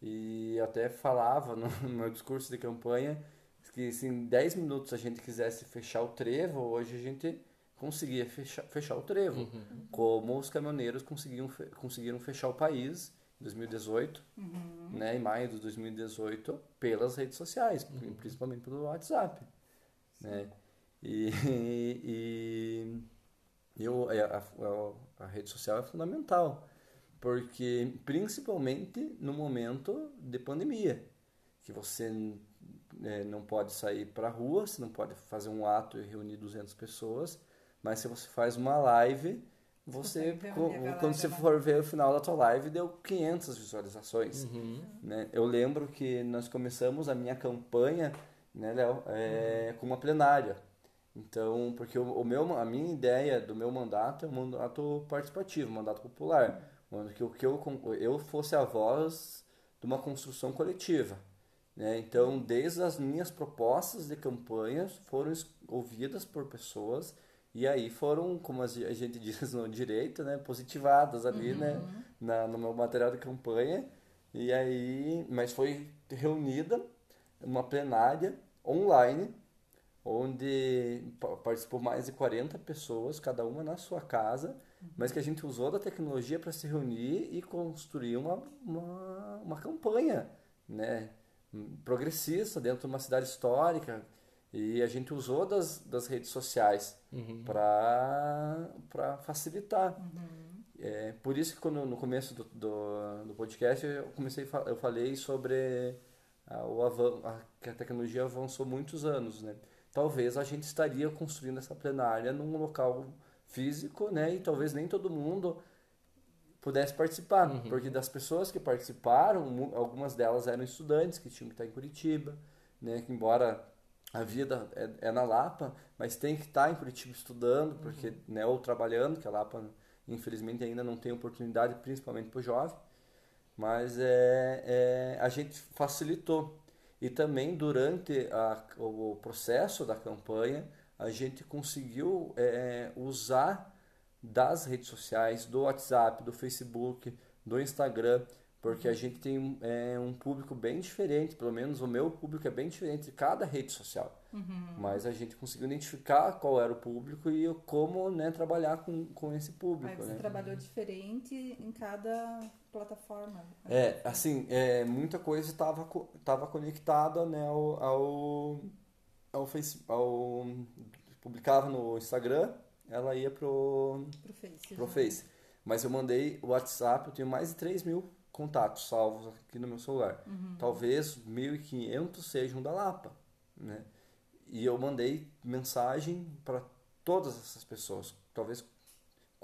e até falava no meu discurso de campanha que se em 10 minutos a gente quisesse fechar o trevo, hoje a gente conseguia fechar, fechar o trevo. Uhum. Como os caminhoneiros conseguiam, conseguiram fechar o país em 2018, uhum. né, em maio de 2018, pelas redes sociais, uhum. principalmente pelo WhatsApp. Né? E, e, eu, é, a, a, a, rede social é fundamental, porque principalmente no momento de pandemia, que você é, não pode sair para a rua, você não pode fazer um ato e reunir 200 pessoas, mas se você faz uma live, você, quando você for ver o final da tua live, deu 500 visualizações. Uhum. Né? Eu lembro que nós começamos a minha campanha, né, Léo, é, uhum. com uma plenária. Então, porque o, o, meu, a minha ideia do meu mandato é um mandato participativo, um mandato popular, onde que, que eu, eu fosse a voz de uma construção coletiva. Né? Então, desde as minhas propostas de campanha foram ouvidas por pessoas e aí foram, como a gente diz no direito, né, positivadas ali, né, uhum. né, na, no meu material de campanha. E aí, mas foi reunida uma plenária online, onde participou mais de 40 pessoas, cada uma na sua casa, uhum. mas que a gente usou da tecnologia para se reunir e construir uma, uma, uma campanha, né, progressista dentro de uma cidade histórica, e a gente usou das, das redes sociais uhum. para facilitar. Uhum. É, por isso que quando, no começo do, do, do podcast eu comecei eu falei sobre a, o avan, a, que a tecnologia avançou muitos anos, né? Talvez a gente estaria construindo essa plenária num local físico, né? E talvez nem todo mundo pudesse participar, uhum. porque das pessoas que participaram, algumas delas eram estudantes que tinham que estar em Curitiba, né? Que embora a vida é, é, na Lapa, mas tem que estar em Curitiba estudando, porque, uhum. né, ou trabalhando, que a Lapa, infelizmente, ainda não tem oportunidade, principalmente para o jovem. Mas é, é, a gente facilitou. E também, durante a, o processo da campanha, a gente conseguiu é, usar das redes sociais, do WhatsApp, do Facebook, do Instagram, porque a gente tem é, um público bem diferente, pelo menos o meu público é bem diferente de cada rede social. Uhum. Mas a gente conseguiu identificar qual era o público e como né, trabalhar com, com esse público. Mas você né? trabalhou diferente em cada plataforma. É, assim, é, muita coisa estava tava conectada né, ao, ao, ao, face, ao publicava no Instagram, ela ia pro, pro Face. Pro Face. Mas eu mandei o WhatsApp, eu tenho mais de 3 mil contatos salvos aqui no meu celular. Uhum. Talvez 1.500 sejam da Lapa, né? E eu mandei mensagem para todas essas pessoas, talvez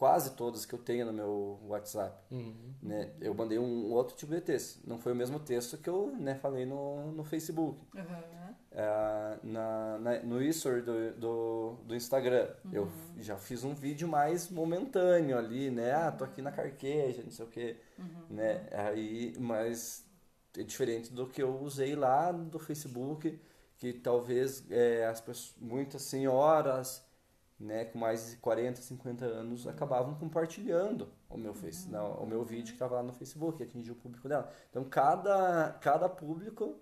quase todas que eu tenho no meu WhatsApp. Uhum. Né? Eu mandei um outro tipo de texto. Não foi o mesmo texto que eu né, falei no, no Facebook. Uhum. É, na, na, no history do, do, do Instagram. Uhum. Eu já fiz um vídeo mais momentâneo ali, né? Ah, tô aqui na carqueja, não sei o quê. Uhum. Né? Aí, mas é diferente do que eu usei lá do Facebook, que talvez é, as pessoas, muitas senhoras né, com mais de 40, 50 anos, acabavam compartilhando o meu face, não, o meu vídeo que estava lá no Facebook, atingiu o público dela. Então cada cada público,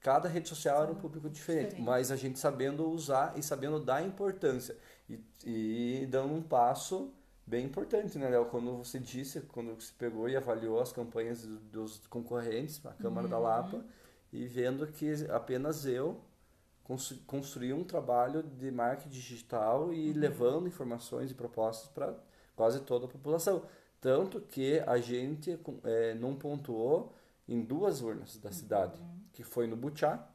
cada rede social era um público diferente, diferente. mas a gente sabendo usar e sabendo dar importância e, e dando um passo bem importante, né, Léo? Quando você disse, quando você pegou e avaliou as campanhas dos concorrentes, a Câmara uhum. da Lapa, e vendo que apenas eu construir um trabalho de marketing digital e uhum. levando informações e propostas para quase toda a população. Tanto que a gente é, não pontuou em duas urnas da cidade, uhum. que foi no Butiá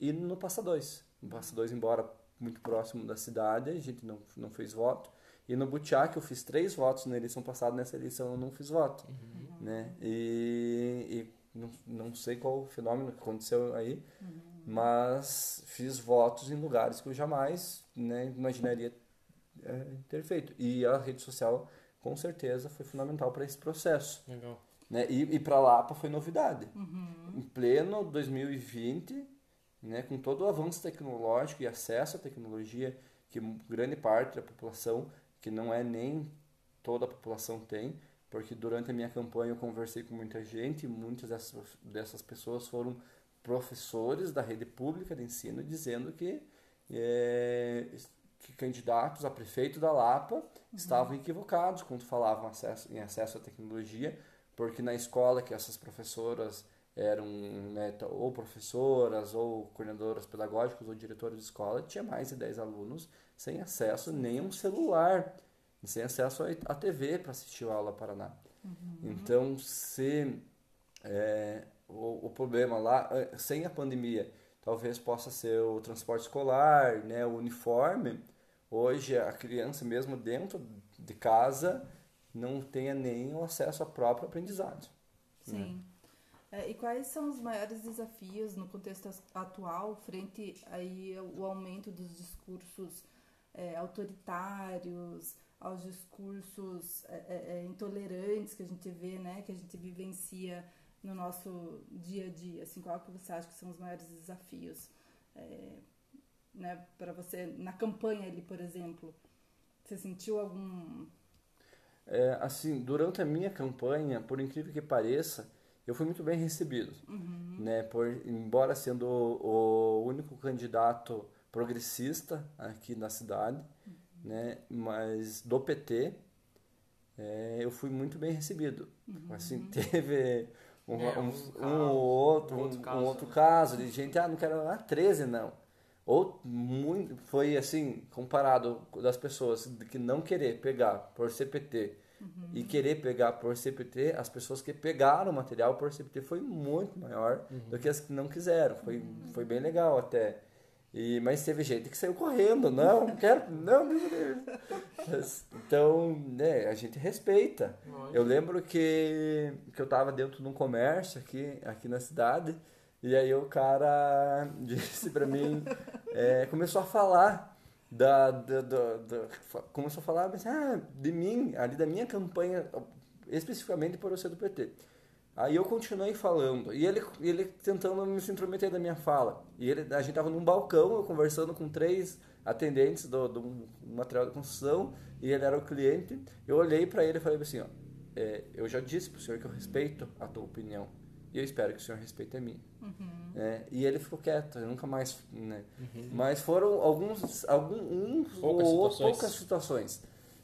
e no Passa 2. No Passa 2, embora muito próximo da cidade, a gente não, não fez voto. E no Butiá, que eu fiz três votos na eleição passada, nessa eleição eu não fiz voto. Uhum. Né? E, e não, não sei qual o fenômeno que aconteceu aí, uhum mas fiz votos em lugares que eu jamais né, imaginaria é, ter feito. E a rede social, com certeza, foi fundamental para esse processo. Legal. Né? E, e para Lapa foi novidade. Uhum. Em pleno 2020, né, com todo o avanço tecnológico e acesso à tecnologia que grande parte da população, que não é nem toda a população tem, porque durante a minha campanha eu conversei com muita gente e muitas dessas, dessas pessoas foram professores da rede pública de ensino dizendo que, é, que candidatos a prefeito da Lapa uhum. estavam equivocados quando falavam acesso, em acesso à tecnologia, porque na escola que essas professoras eram né, ou professoras ou coordenadoras pedagógicas ou diretoras de escola, tinha mais de 10 alunos sem acesso nem a um celular, sem acesso à TV para assistir a aula Paraná. Uhum. Então, se é, o, o problema lá, eh, sem a pandemia, talvez possa ser o transporte escolar, né, o uniforme. Hoje a criança mesmo dentro de casa não tenha nem o acesso ao próprio aprendizado. Sim. É, e quais são os maiores desafios no contexto atual frente aí ao aumento dos discursos é, autoritários, aos discursos é, é, é, intolerantes que a gente vê, né, que a gente vivencia no nosso dia a dia? Assim, qual que você acha que são os maiores desafios, é, né, para você na campanha ali, por exemplo? Você sentiu algum É, assim, durante a minha campanha, por incrível que pareça, eu fui muito bem recebido, né? Por, embora sendo o, o único candidato progressista aqui na cidade, né? Mas do PT, é, eu fui muito bem recebido. Assim, teve um, É, um, um um caso, outro, um um outro caso, né? caso de gente, ah, não quero lá 13 não. Ou muito, foi assim, comparado das pessoas que não querer pegar por CPT e querer pegar por CPT, as pessoas que pegaram o material por CPT foi muito maior do que as que não quiseram. Foi, foi bem legal até. E, mas teve gente que saiu correndo, não, não quero, não, Deus me livre. Mas, Então, né, a gente respeita. Lógico. Eu lembro que, que eu tava dentro de um comércio aqui, aqui na cidade, e aí o cara disse pra mim, é, começou a falar da, da, da- da- começou a falar mas, ah, de mim, ali da minha campanha, especificamente por eu ser do PT. Aí eu continuei falando, e ele, ele tentando me intrometer da minha fala. E ele, a gente tava num balcão, eu conversando com três atendentes do, do material de construção, e ele era o cliente. Eu olhei para ele e falei assim, ó, é, eu já disse pro senhor que eu respeito a tua opinião, e eu espero que o senhor respeite a minha. É, e ele ficou quieto, eu nunca mais, né? Mas foram alguns, alguns Poucas ou situações. poucas situações.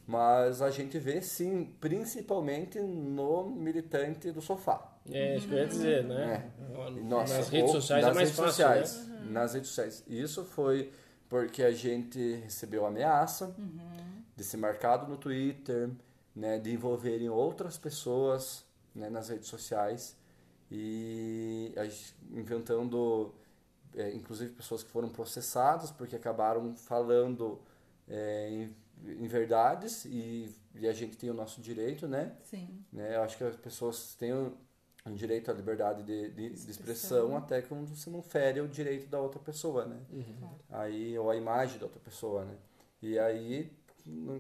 Mas a gente vê sim, principalmente no militante do sofá. É isso que eu ia dizer, né? E, Nossa, nas redes sociais nas é mais redes fácil, sociais, né? Nas redes sociais. Isso foi porque a gente recebeu ameaça de ser marcado no Twitter, né, de envolverem outras pessoas né, nas redes sociais e inventando, é, inclusive pessoas que foram processadas porque acabaram falando é, em, verdades e, e a gente tem o nosso direito, né? Sim. né? Eu acho que as pessoas têm o, o direito à liberdade de, de, de expressão Expressão. até quando você não fere o direito da outra pessoa, né? Aí, ou a imagem da outra pessoa, né? E aí,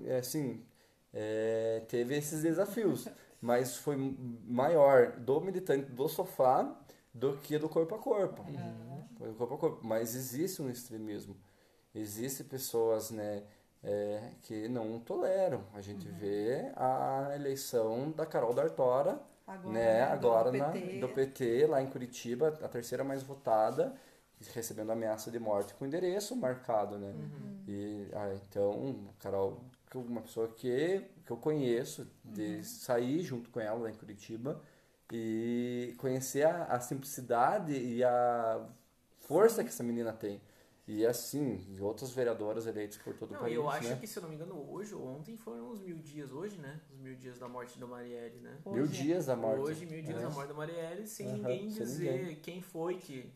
é assim, é, teve esses desafios, mas foi maior do militante do sofá do que do corpo a corpo. Foi do corpo a corpo. Mas existe um extremismo. Existem pessoas, né, é, que não toleram. A gente vê a eleição da Carol D'Artora, Agora, né, do agora na, PT. do PT, lá em Curitiba, a terceira mais votada, recebendo ameaça de morte com endereço marcado, né? E, ah, então, Carol, é uma pessoa que, que eu conheço, de sair junto com ela lá em Curitiba e conhecer a, a simplicidade e a força que essa menina tem. E assim, outras vereadoras eleitas por todo o Não, país, eu acho né? que, se eu não me engano, hoje ou ontem foram os mil dias, hoje, né? Os mil dias da morte da Marielle, né? Mil Hoje. dias da morte. Hoje, mil dias É. da morte da Marielle, sem Aham, ninguém sem dizer ninguém. quem foi que,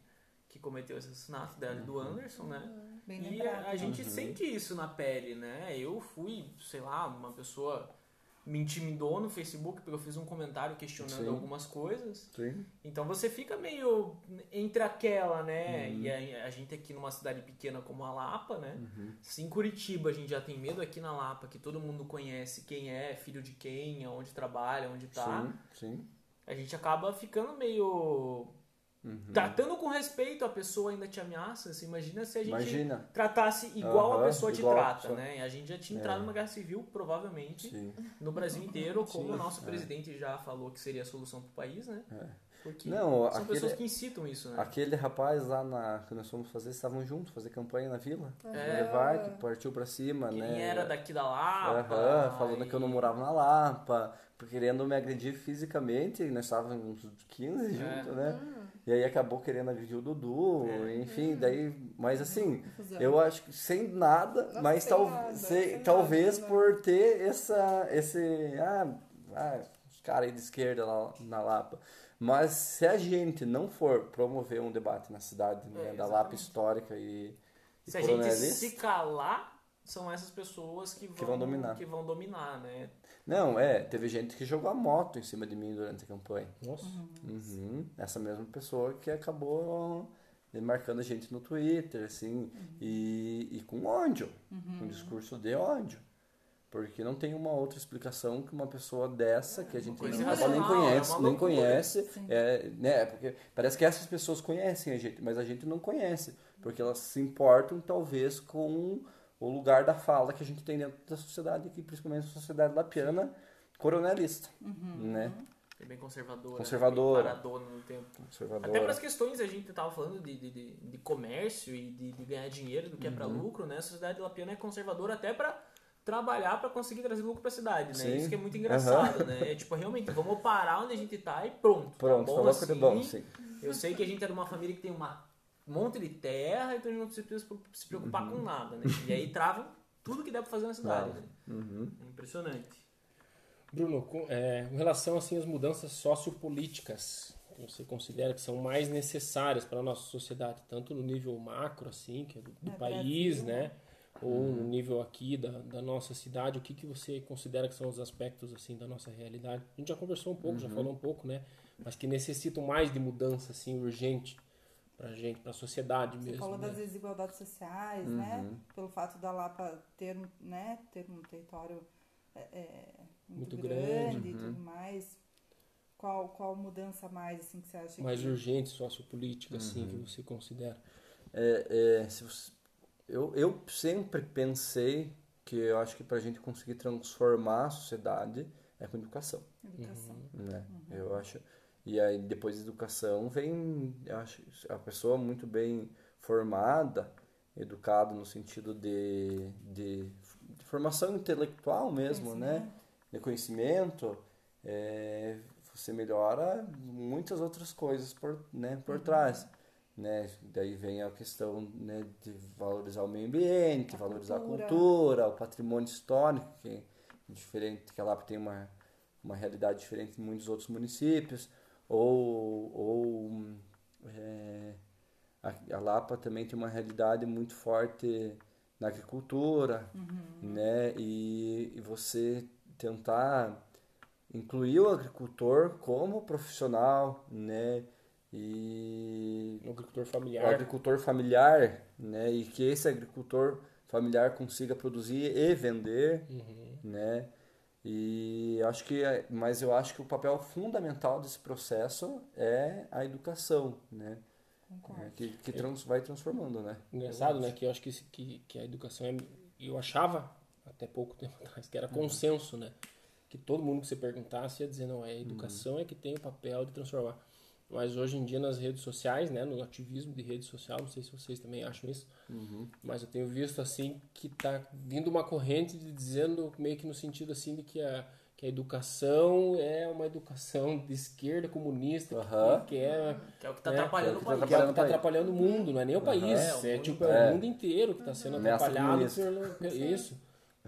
que cometeu o assassinato dela e do Anderson, né? Bem E lembrado. a gente Uhum. sente isso na pele, né? Eu fui, sei lá, uma pessoa me intimidou no Facebook porque eu fiz um comentário questionando Sim. algumas coisas. Sim. Então você fica meio entre aquela, né? Uhum. E a, a gente aqui numa cidade pequena como a Lapa, né? Uhum. Se em Curitiba a gente já tem medo aqui na Lapa, que todo mundo conhece quem é, filho de quem, aonde trabalha, onde tá, Sim, sim. a gente acaba ficando meio. Uhum. Tratando com respeito, a pessoa ainda te ameaça. Você imagina se a gente Imagina. tratasse igual a Aham, pessoa te igual a trata, pessoa. né? A gente já tinha entrado É. numa guerra civil, provavelmente, Sim. no Brasil inteiro, como Sim, o nosso é. presidente já falou que seria a solução pro país, né? É. Porque Não, são aquele- pessoas que incitam isso, né? Aquele rapaz lá na, que nós fomos fazer, estavam juntos, fazer campanha na vila. É. Levar, que partiu pra cima, Quem né? era daqui da Lapa. Aham, falando e- que eu não morava na Lapa, querendo me agredir fisicamente, nós estávamos uns 15 É. juntos, né? E aí acabou querendo agredir o Dudu, É. enfim, daí, mas assim, Confusão. eu acho que sem nada, Nossa, mas tal, nada, se- sem talvez nada, né? por ter essa, esse, ah, ah, os caras aí de esquerda lá na Lapa. Mas se a gente não for promover um debate na cidade né, É, da Lapa histórica e, e Se a gente se calar, são essas pessoas que vão, vão dominar. que vão dominar, né? Não, é, teve gente que jogou a moto em cima de mim durante a campanha. Nossa. Uhum. Essa mesma pessoa que acabou marcando a gente no Twitter, assim, e, e com ódio, com discurso de ódio. Porque não tem uma outra explicação que uma pessoa dessa, que a gente nem, acaba nem irracional, conhece, é nem conhece, é, né, porque parece que essas pessoas conhecem a gente, mas a gente não conhece, porque elas se importam talvez com o lugar da fala que a gente tem dentro da sociedade aqui, principalmente a sociedade lapiana coronelista, né? É bem conservadora. Conservadora. Bem paradona no tempo. Conservadora. Até para as questões, a gente tava falando de, de, de, de comércio e de, de ganhar dinheiro do que é para Uhum. lucro, né? A sociedade lapiana é conservadora até para trabalhar para conseguir trazer lucro para a cidade, né? Sim. Isso que é muito engraçado, né? É tipo, realmente, vamos parar onde a gente tá e pronto. Pronto, tá bom, assim. bom, sim. Eu sei que a gente é de uma família que tem uma um monte de terra, então a gente não precisa se preocupar Uhum. com nada, né? E aí travam tudo que dá para fazer na cidade, Trava. né? Uhum. É impressionante. Bruno, com, é, com relação assim às mudanças sociopolíticas, você considera que são mais necessárias para a nossa sociedade, tanto no nível macro assim, que é do, do É, país, Brasil, né, ou no nível aqui da, da nossa cidade, o que que você considera que são os aspectos assim da nossa realidade? A gente já conversou um pouco, já falou um pouco, né, mas que necessitam mais de mudança assim urgente para gente, para a sociedade Você mesmo. falou né? das desigualdades sociais, né? Pelo fato da Lapa ter, né, ter um território é, é, muito, Muito grande, grande, e tudo mais. Qual, qual mudança mais assim que você acha mais que... urgente sociopolítica assim que você considera? É, é, se você- eu, eu sempre pensei que eu acho que para a gente conseguir transformar a sociedade é com educação, Educação. né? Eu acho. E aí depois da educação vem, acho, a pessoa muito bem formada, educada no sentido de, de, de formação intelectual mesmo, né? De conhecimento, é, você melhora muitas outras coisas por, né, por trás. Né? Daí vem a questão né, de valorizar o meio ambiente, A valorizar cultura. a cultura, o patrimônio histórico, que é diferente, que a Lapa tem uma, uma realidade diferente em muitos outros municípios, ou, ou é, a, a Lapa também tem uma realidade muito forte na agricultura, né? E, e você tentar incluir o agricultor como profissional, né? E Um agricultor o familiar. agricultor familiar, né? E que esse agricultor familiar consiga produzir e vender, Uhum. né? E acho que, mas eu acho que o papel fundamental desse processo é a educação, né? É, que que trans, vai transformando, né? Engraçado, né? Que eu acho que, que, que a educação é. Eu achava, até pouco tempo atrás, que era consenso, né? Que todo mundo que você perguntasse ia dizer, não, é a educação é que tem o papel de transformar. Mas hoje em dia nas redes sociais, né? No ativismo de rede social, não sei se vocês também acham isso, mas eu tenho visto assim que tá vindo uma corrente de dizendo meio que no sentido assim de que a, que a educação é uma educação de esquerda comunista Aham. que Que é o que tá É, atrapalhando que é o o que país. tá que é o que Atrapalhando está o atrapalhando o mundo, não é nem o país, É, o é, mundo tipo inteiro. é o É. mundo inteiro que está sendo Ameaça atrapalhado comunista. pelo, isso,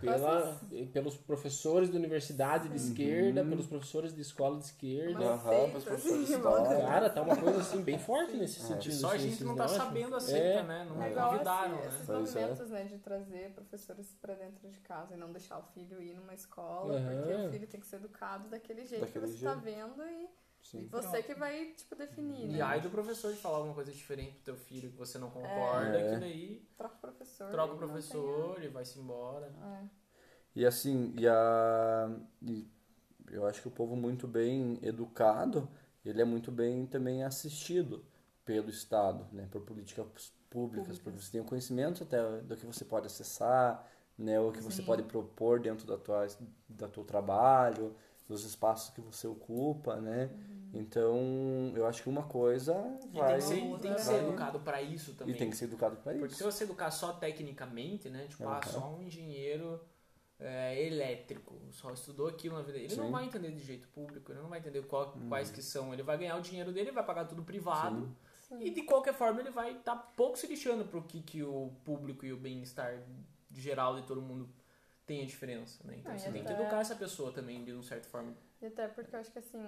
pela, pelos professores de universidade de esquerda, pelos professores de escola de esquerda. Aham, seita, mas professor de assim, história. Cara, tá uma coisa assim bem forte nesse sentido. Só a assim, gente não tá acham? sabendo a seita, É. né? Não É igual convidaram, assim, né? esses é. movimentos, né, de trazer professores pra dentro de casa e não deixar o filho ir numa escola, porque o filho tem que ser educado daquele jeito Daquele que você jeito. tá vendo e, Sim. e você que vai, tipo, definir, E né? aí do professor de falar alguma coisa diferente pro teu filho que você não concorda, É. que daí Troca o professor. troca o e professor, ele vai-se embora. É. E assim, e a, e eu acho que o povo muito bem educado, ele é muito bem também assistido pelo Estado, né, por políticas públicas, porque você tem o conhecimento até do que você pode acessar, né, o que você Sim. pode propor dentro da tua, da teu trabalho, dos espaços que você ocupa, né? Então, eu acho que uma coisa E vai tem que ser, tem que ser vai- educado pra isso também. e tem que ser educado para Porque se isso. você educar só tecnicamente, né? Tipo, ah, Aham. só um engenheiro é, elétrico, só estudou aquilo na vida dele. Ele não Sim. Uhum. vai entender de jeito público, ele não vai entender qual- quais que são. Ele vai ganhar o dinheiro dele, vai pagar tudo privado. E de qualquer forma ele vai estar pouco se lixando pro que, que o público e o bem-estar geral de todo mundo tem a diferença, né? Então Ah, e você tem que até- educar essa pessoa também de uma certa forma. E até porque eu acho que assim,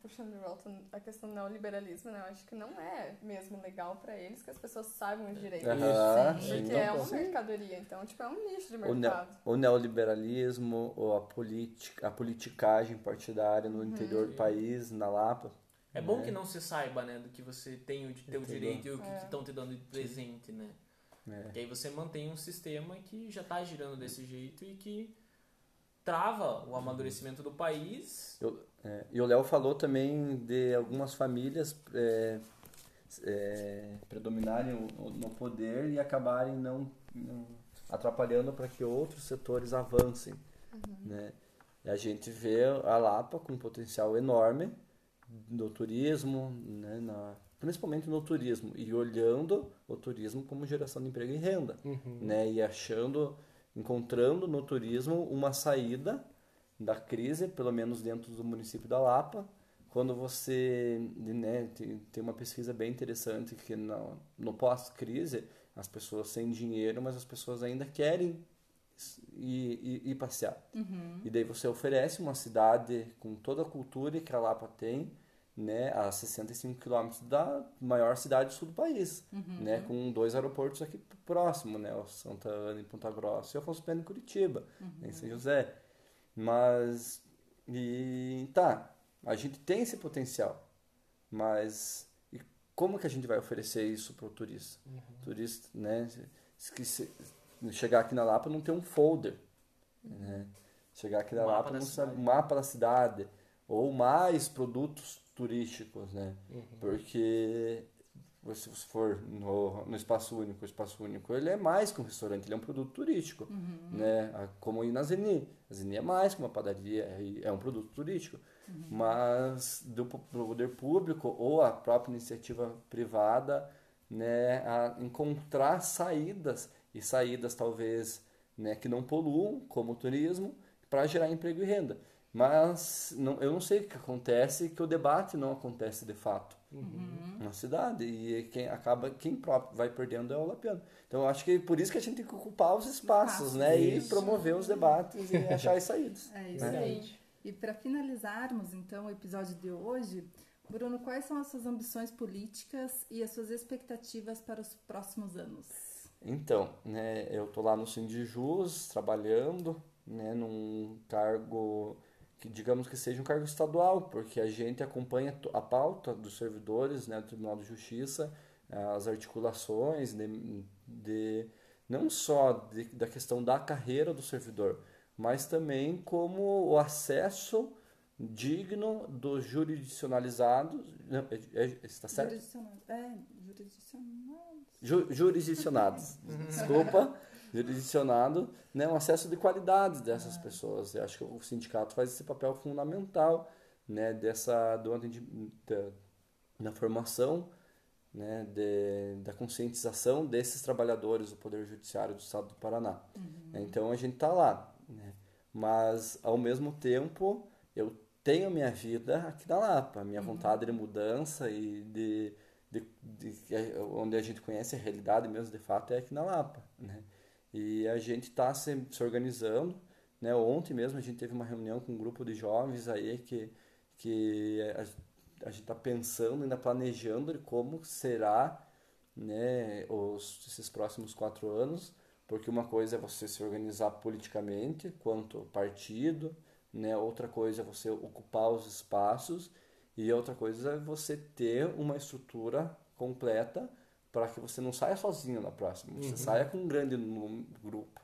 puxando de volta a questão do neoliberalismo, né? Eu acho que não é mesmo legal pra eles que as pessoas saibam os direitos. Aham, Sim. sim. Porque é uma Sim. mercadoria, então, tipo, é um nicho de O, ne- mercado. o neoliberalismo, ou a, política, a politicagem partidária no interior do país, na Lapa. É bom né? que não se saiba, né, do que você tem o teu Entendeu? direito e o que É. estão te dando de presente, né? É. E aí você mantém um sistema que já está girando desse jeito e que trava o amadurecimento do país. É, e o Léo falou também de algumas famílias é, é, predominarem no poder e acabarem não, não atrapalhando para que outros setores avancem. Né? E a gente vê a Lapa com um potencial enorme no turismo, né, na- principalmente no turismo, e olhando o turismo como geração de emprego e renda né? E achando, encontrando no turismo uma saída da crise, pelo menos dentro do município da Lapa. Quando você, né, tem, uma pesquisa bem interessante que no, no pós-crise as pessoas sem dinheiro, mas as pessoas ainda querem ir passear. E daí você oferece uma cidade com toda a cultura que a Lapa tem, né, a 65 quilômetros da maior cidade do sul do país, né, com dois aeroportos aqui próximo, né, o Santa Ana em Ponta Grossa e o Afonso Pena em Curitiba, né, em São José. Mas e tá, a gente tem esse potencial, mas e como que a gente vai oferecer isso para o turista? Turista, né, se- que se- chegar aqui na Lapa não ter um folder, né? Chegar aqui na Mapa Lapa não sabe um mapa da cidade ou mais produtos turísticos, né? Porque se você for no, no espaço único, o espaço único ele é mais que um restaurante, ele é um produto turístico, né? A- Como ir na Zeni, a Zeni é mais que uma padaria, é, é um produto turístico, mas do, po- do poder público ou a própria iniciativa privada, né? A encontrar saídas e saídas talvez, né? Que não poluam, como o turismo, para gerar emprego e renda. Mas não, eu não sei o que acontece, que o debate não acontece de fato na cidade e quem acaba quem próprio vai perdendo é o Lapiano. Então eu acho que por isso que a gente tem que ocupar os espaços, né, e isso. promover os debates e achar as saídas. É isso né? aí. E para finalizarmos, então, o episódio de hoje, Bruno, quais são as suas ambições políticas e as suas expectativas para os próximos anos? Então, né, eu tô lá no Sindijus trabalhando, né, num cargo que digamos que seja um cargo estadual, porque a gente acompanha a pauta dos servidores, né, do Tribunal de Justiça, as articulações de, de não só de- da questão da carreira do servidor, mas também como o acesso digno dos jurisdicionalizados, não, é, é, está certo? É, jurisdicional. Ju- jurisdicionados, desculpa, jurisdicionado, né, um acesso de qualidade dessas pessoas. Eu acho que o sindicato faz esse papel fundamental, né, dessa do da, da formação, né, de, da conscientização desses trabalhadores do Poder Judiciário do Estado do Paraná. Então a gente está lá, né, mas ao mesmo tempo eu tenho minha vida aqui na Lapa, minha vontade de mudança e de de, de- onde a gente conhece a realidade mesmo de fato é aqui na Lapa, né? E a gente está se, se organizando, né? Ontem mesmo a gente teve uma reunião com um grupo de jovens aí que que a, a gente está pensando, ainda planejando como será, né? Os esses próximos quatro anos, porque uma coisa é você se organizar politicamente quanto partido, né? Outra coisa é você ocupar os espaços e outra coisa é você ter uma estrutura completa para que você não saia sozinho na próxima, você saia com um grande grupo,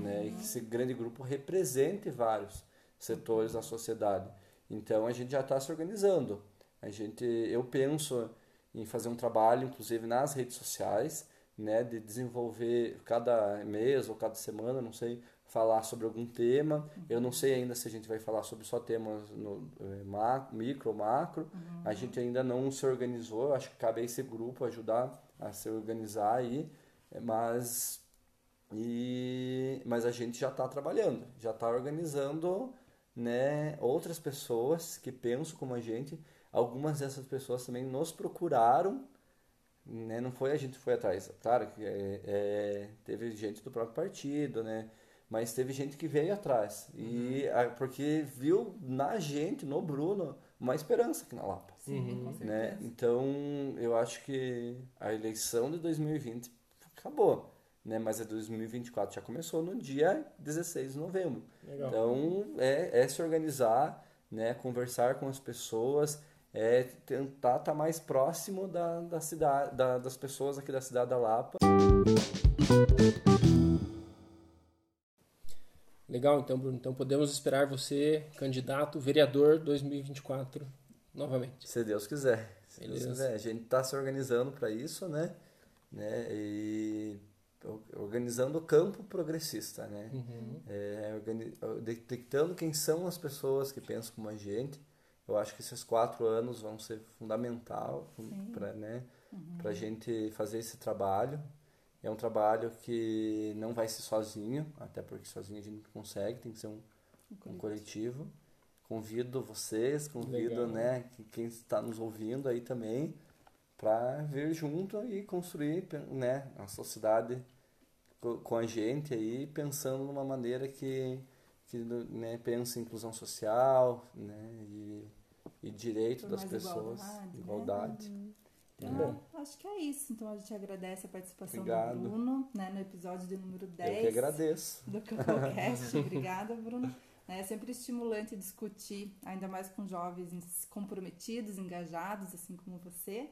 né? E que esse grande grupo represente vários setores da sociedade. Então a gente já está se organizando. A gente, eu penso em fazer um trabalho, inclusive nas redes sociais, né, de desenvolver cada mês ou cada semana, não sei, falar sobre algum tema. Eu não sei ainda se a gente vai falar sobre só temas no eh, ma- micro ou macro. A gente ainda não se organizou. Eu acho que cabe a esse grupo ajudar a se organizar aí, eh, mas e mas a gente já está trabalhando, já está organizando, né, outras pessoas que pensam como a gente. Algumas dessas pessoas também nos procuraram né? Não foi a gente que foi atrás. Claro que é, é, teve gente do próprio partido, né? mas teve gente que veio atrás. E a- porque viu na gente, no Bruno, uma esperança aqui na Lapa. Sim, com Né? Então, eu acho que a eleição de 2020 acabou, né? Mas a 2024 já começou no dia 16 de novembro. Legal. Então, é, é se organizar, né? Conversar com as pessoas, é tentar estar mais próximo da, da cidade, da- das pessoas aqui da cidade da Lapa. Legal, então, Bruno. Então podemos esperar você, candidato, vereador 2024, novamente. Se Deus quiser. Se Deus quiser. A gente está se organizando para isso, né? né? E organizando o campo progressista, né? Uhum. É, organi- detectando quem são as pessoas que pensam como a gente. Eu acho que esses quatro anos vão ser fundamental para né, a gente fazer esse trabalho. É um trabalho que não vai ser sozinho, até porque sozinho a gente não consegue, tem que ser um, um coletivo. Convido vocês, convido Legal. né, que- quem está nos ouvindo aí também, para vir junto e construir né, a sociedade co- com a gente aí, pensando numa maneira que, que né, pensa em inclusão social né, e, e direito das pessoas, igualdade, né? igualdade. Então, acho que é isso. Então a gente agradece a participação Obrigado. do Bruno né, no episódio de número 10 Eu que agradeço. do CampoCast. Obrigada, Bruno. É sempre estimulante discutir, ainda mais com jovens comprometidos, engajados, assim como você.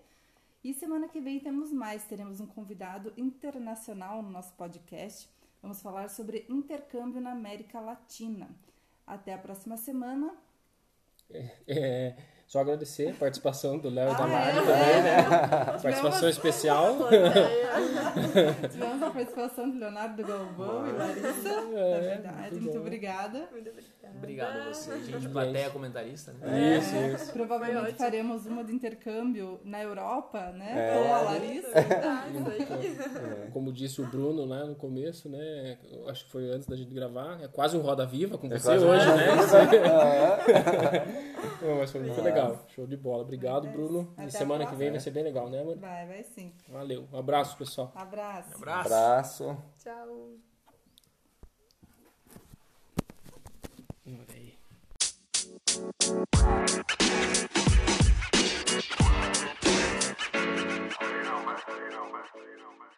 E semana que vem temos mais, teremos um convidado internacional no nosso podcast. Vamos falar sobre intercâmbio na América Latina. Até a próxima semana. É, só agradecer a participação do Léo e da Ah, Mari é, também, é. né? Participação especial. Tivemos a participação de Leonardo Galvão e Larissa. É É, verdade, muito muito obrigada. Muito obrigada. Obrigado a você, gente. Gente. Plateia comentarista, né? Isso, isso. Foi Provavelmente faremos uma de intercâmbio na Europa, né? É. Com a Larissa. Isso aí. Como disse o Bruno né, no começo, né? Acho que foi antes da gente gravar. É quase um Roda Viva com É você hoje, né? Não, mas foi muito legal. Show de bola. Obrigado, Bruno. Até e semana que vem vai ser bem legal, né, amor? Vai, vai sim. Valeu. Um abraço, pessoal. Abraço. Abraço. abraço. Tchau. Olha aí. You know, man. You know, man. You know, man.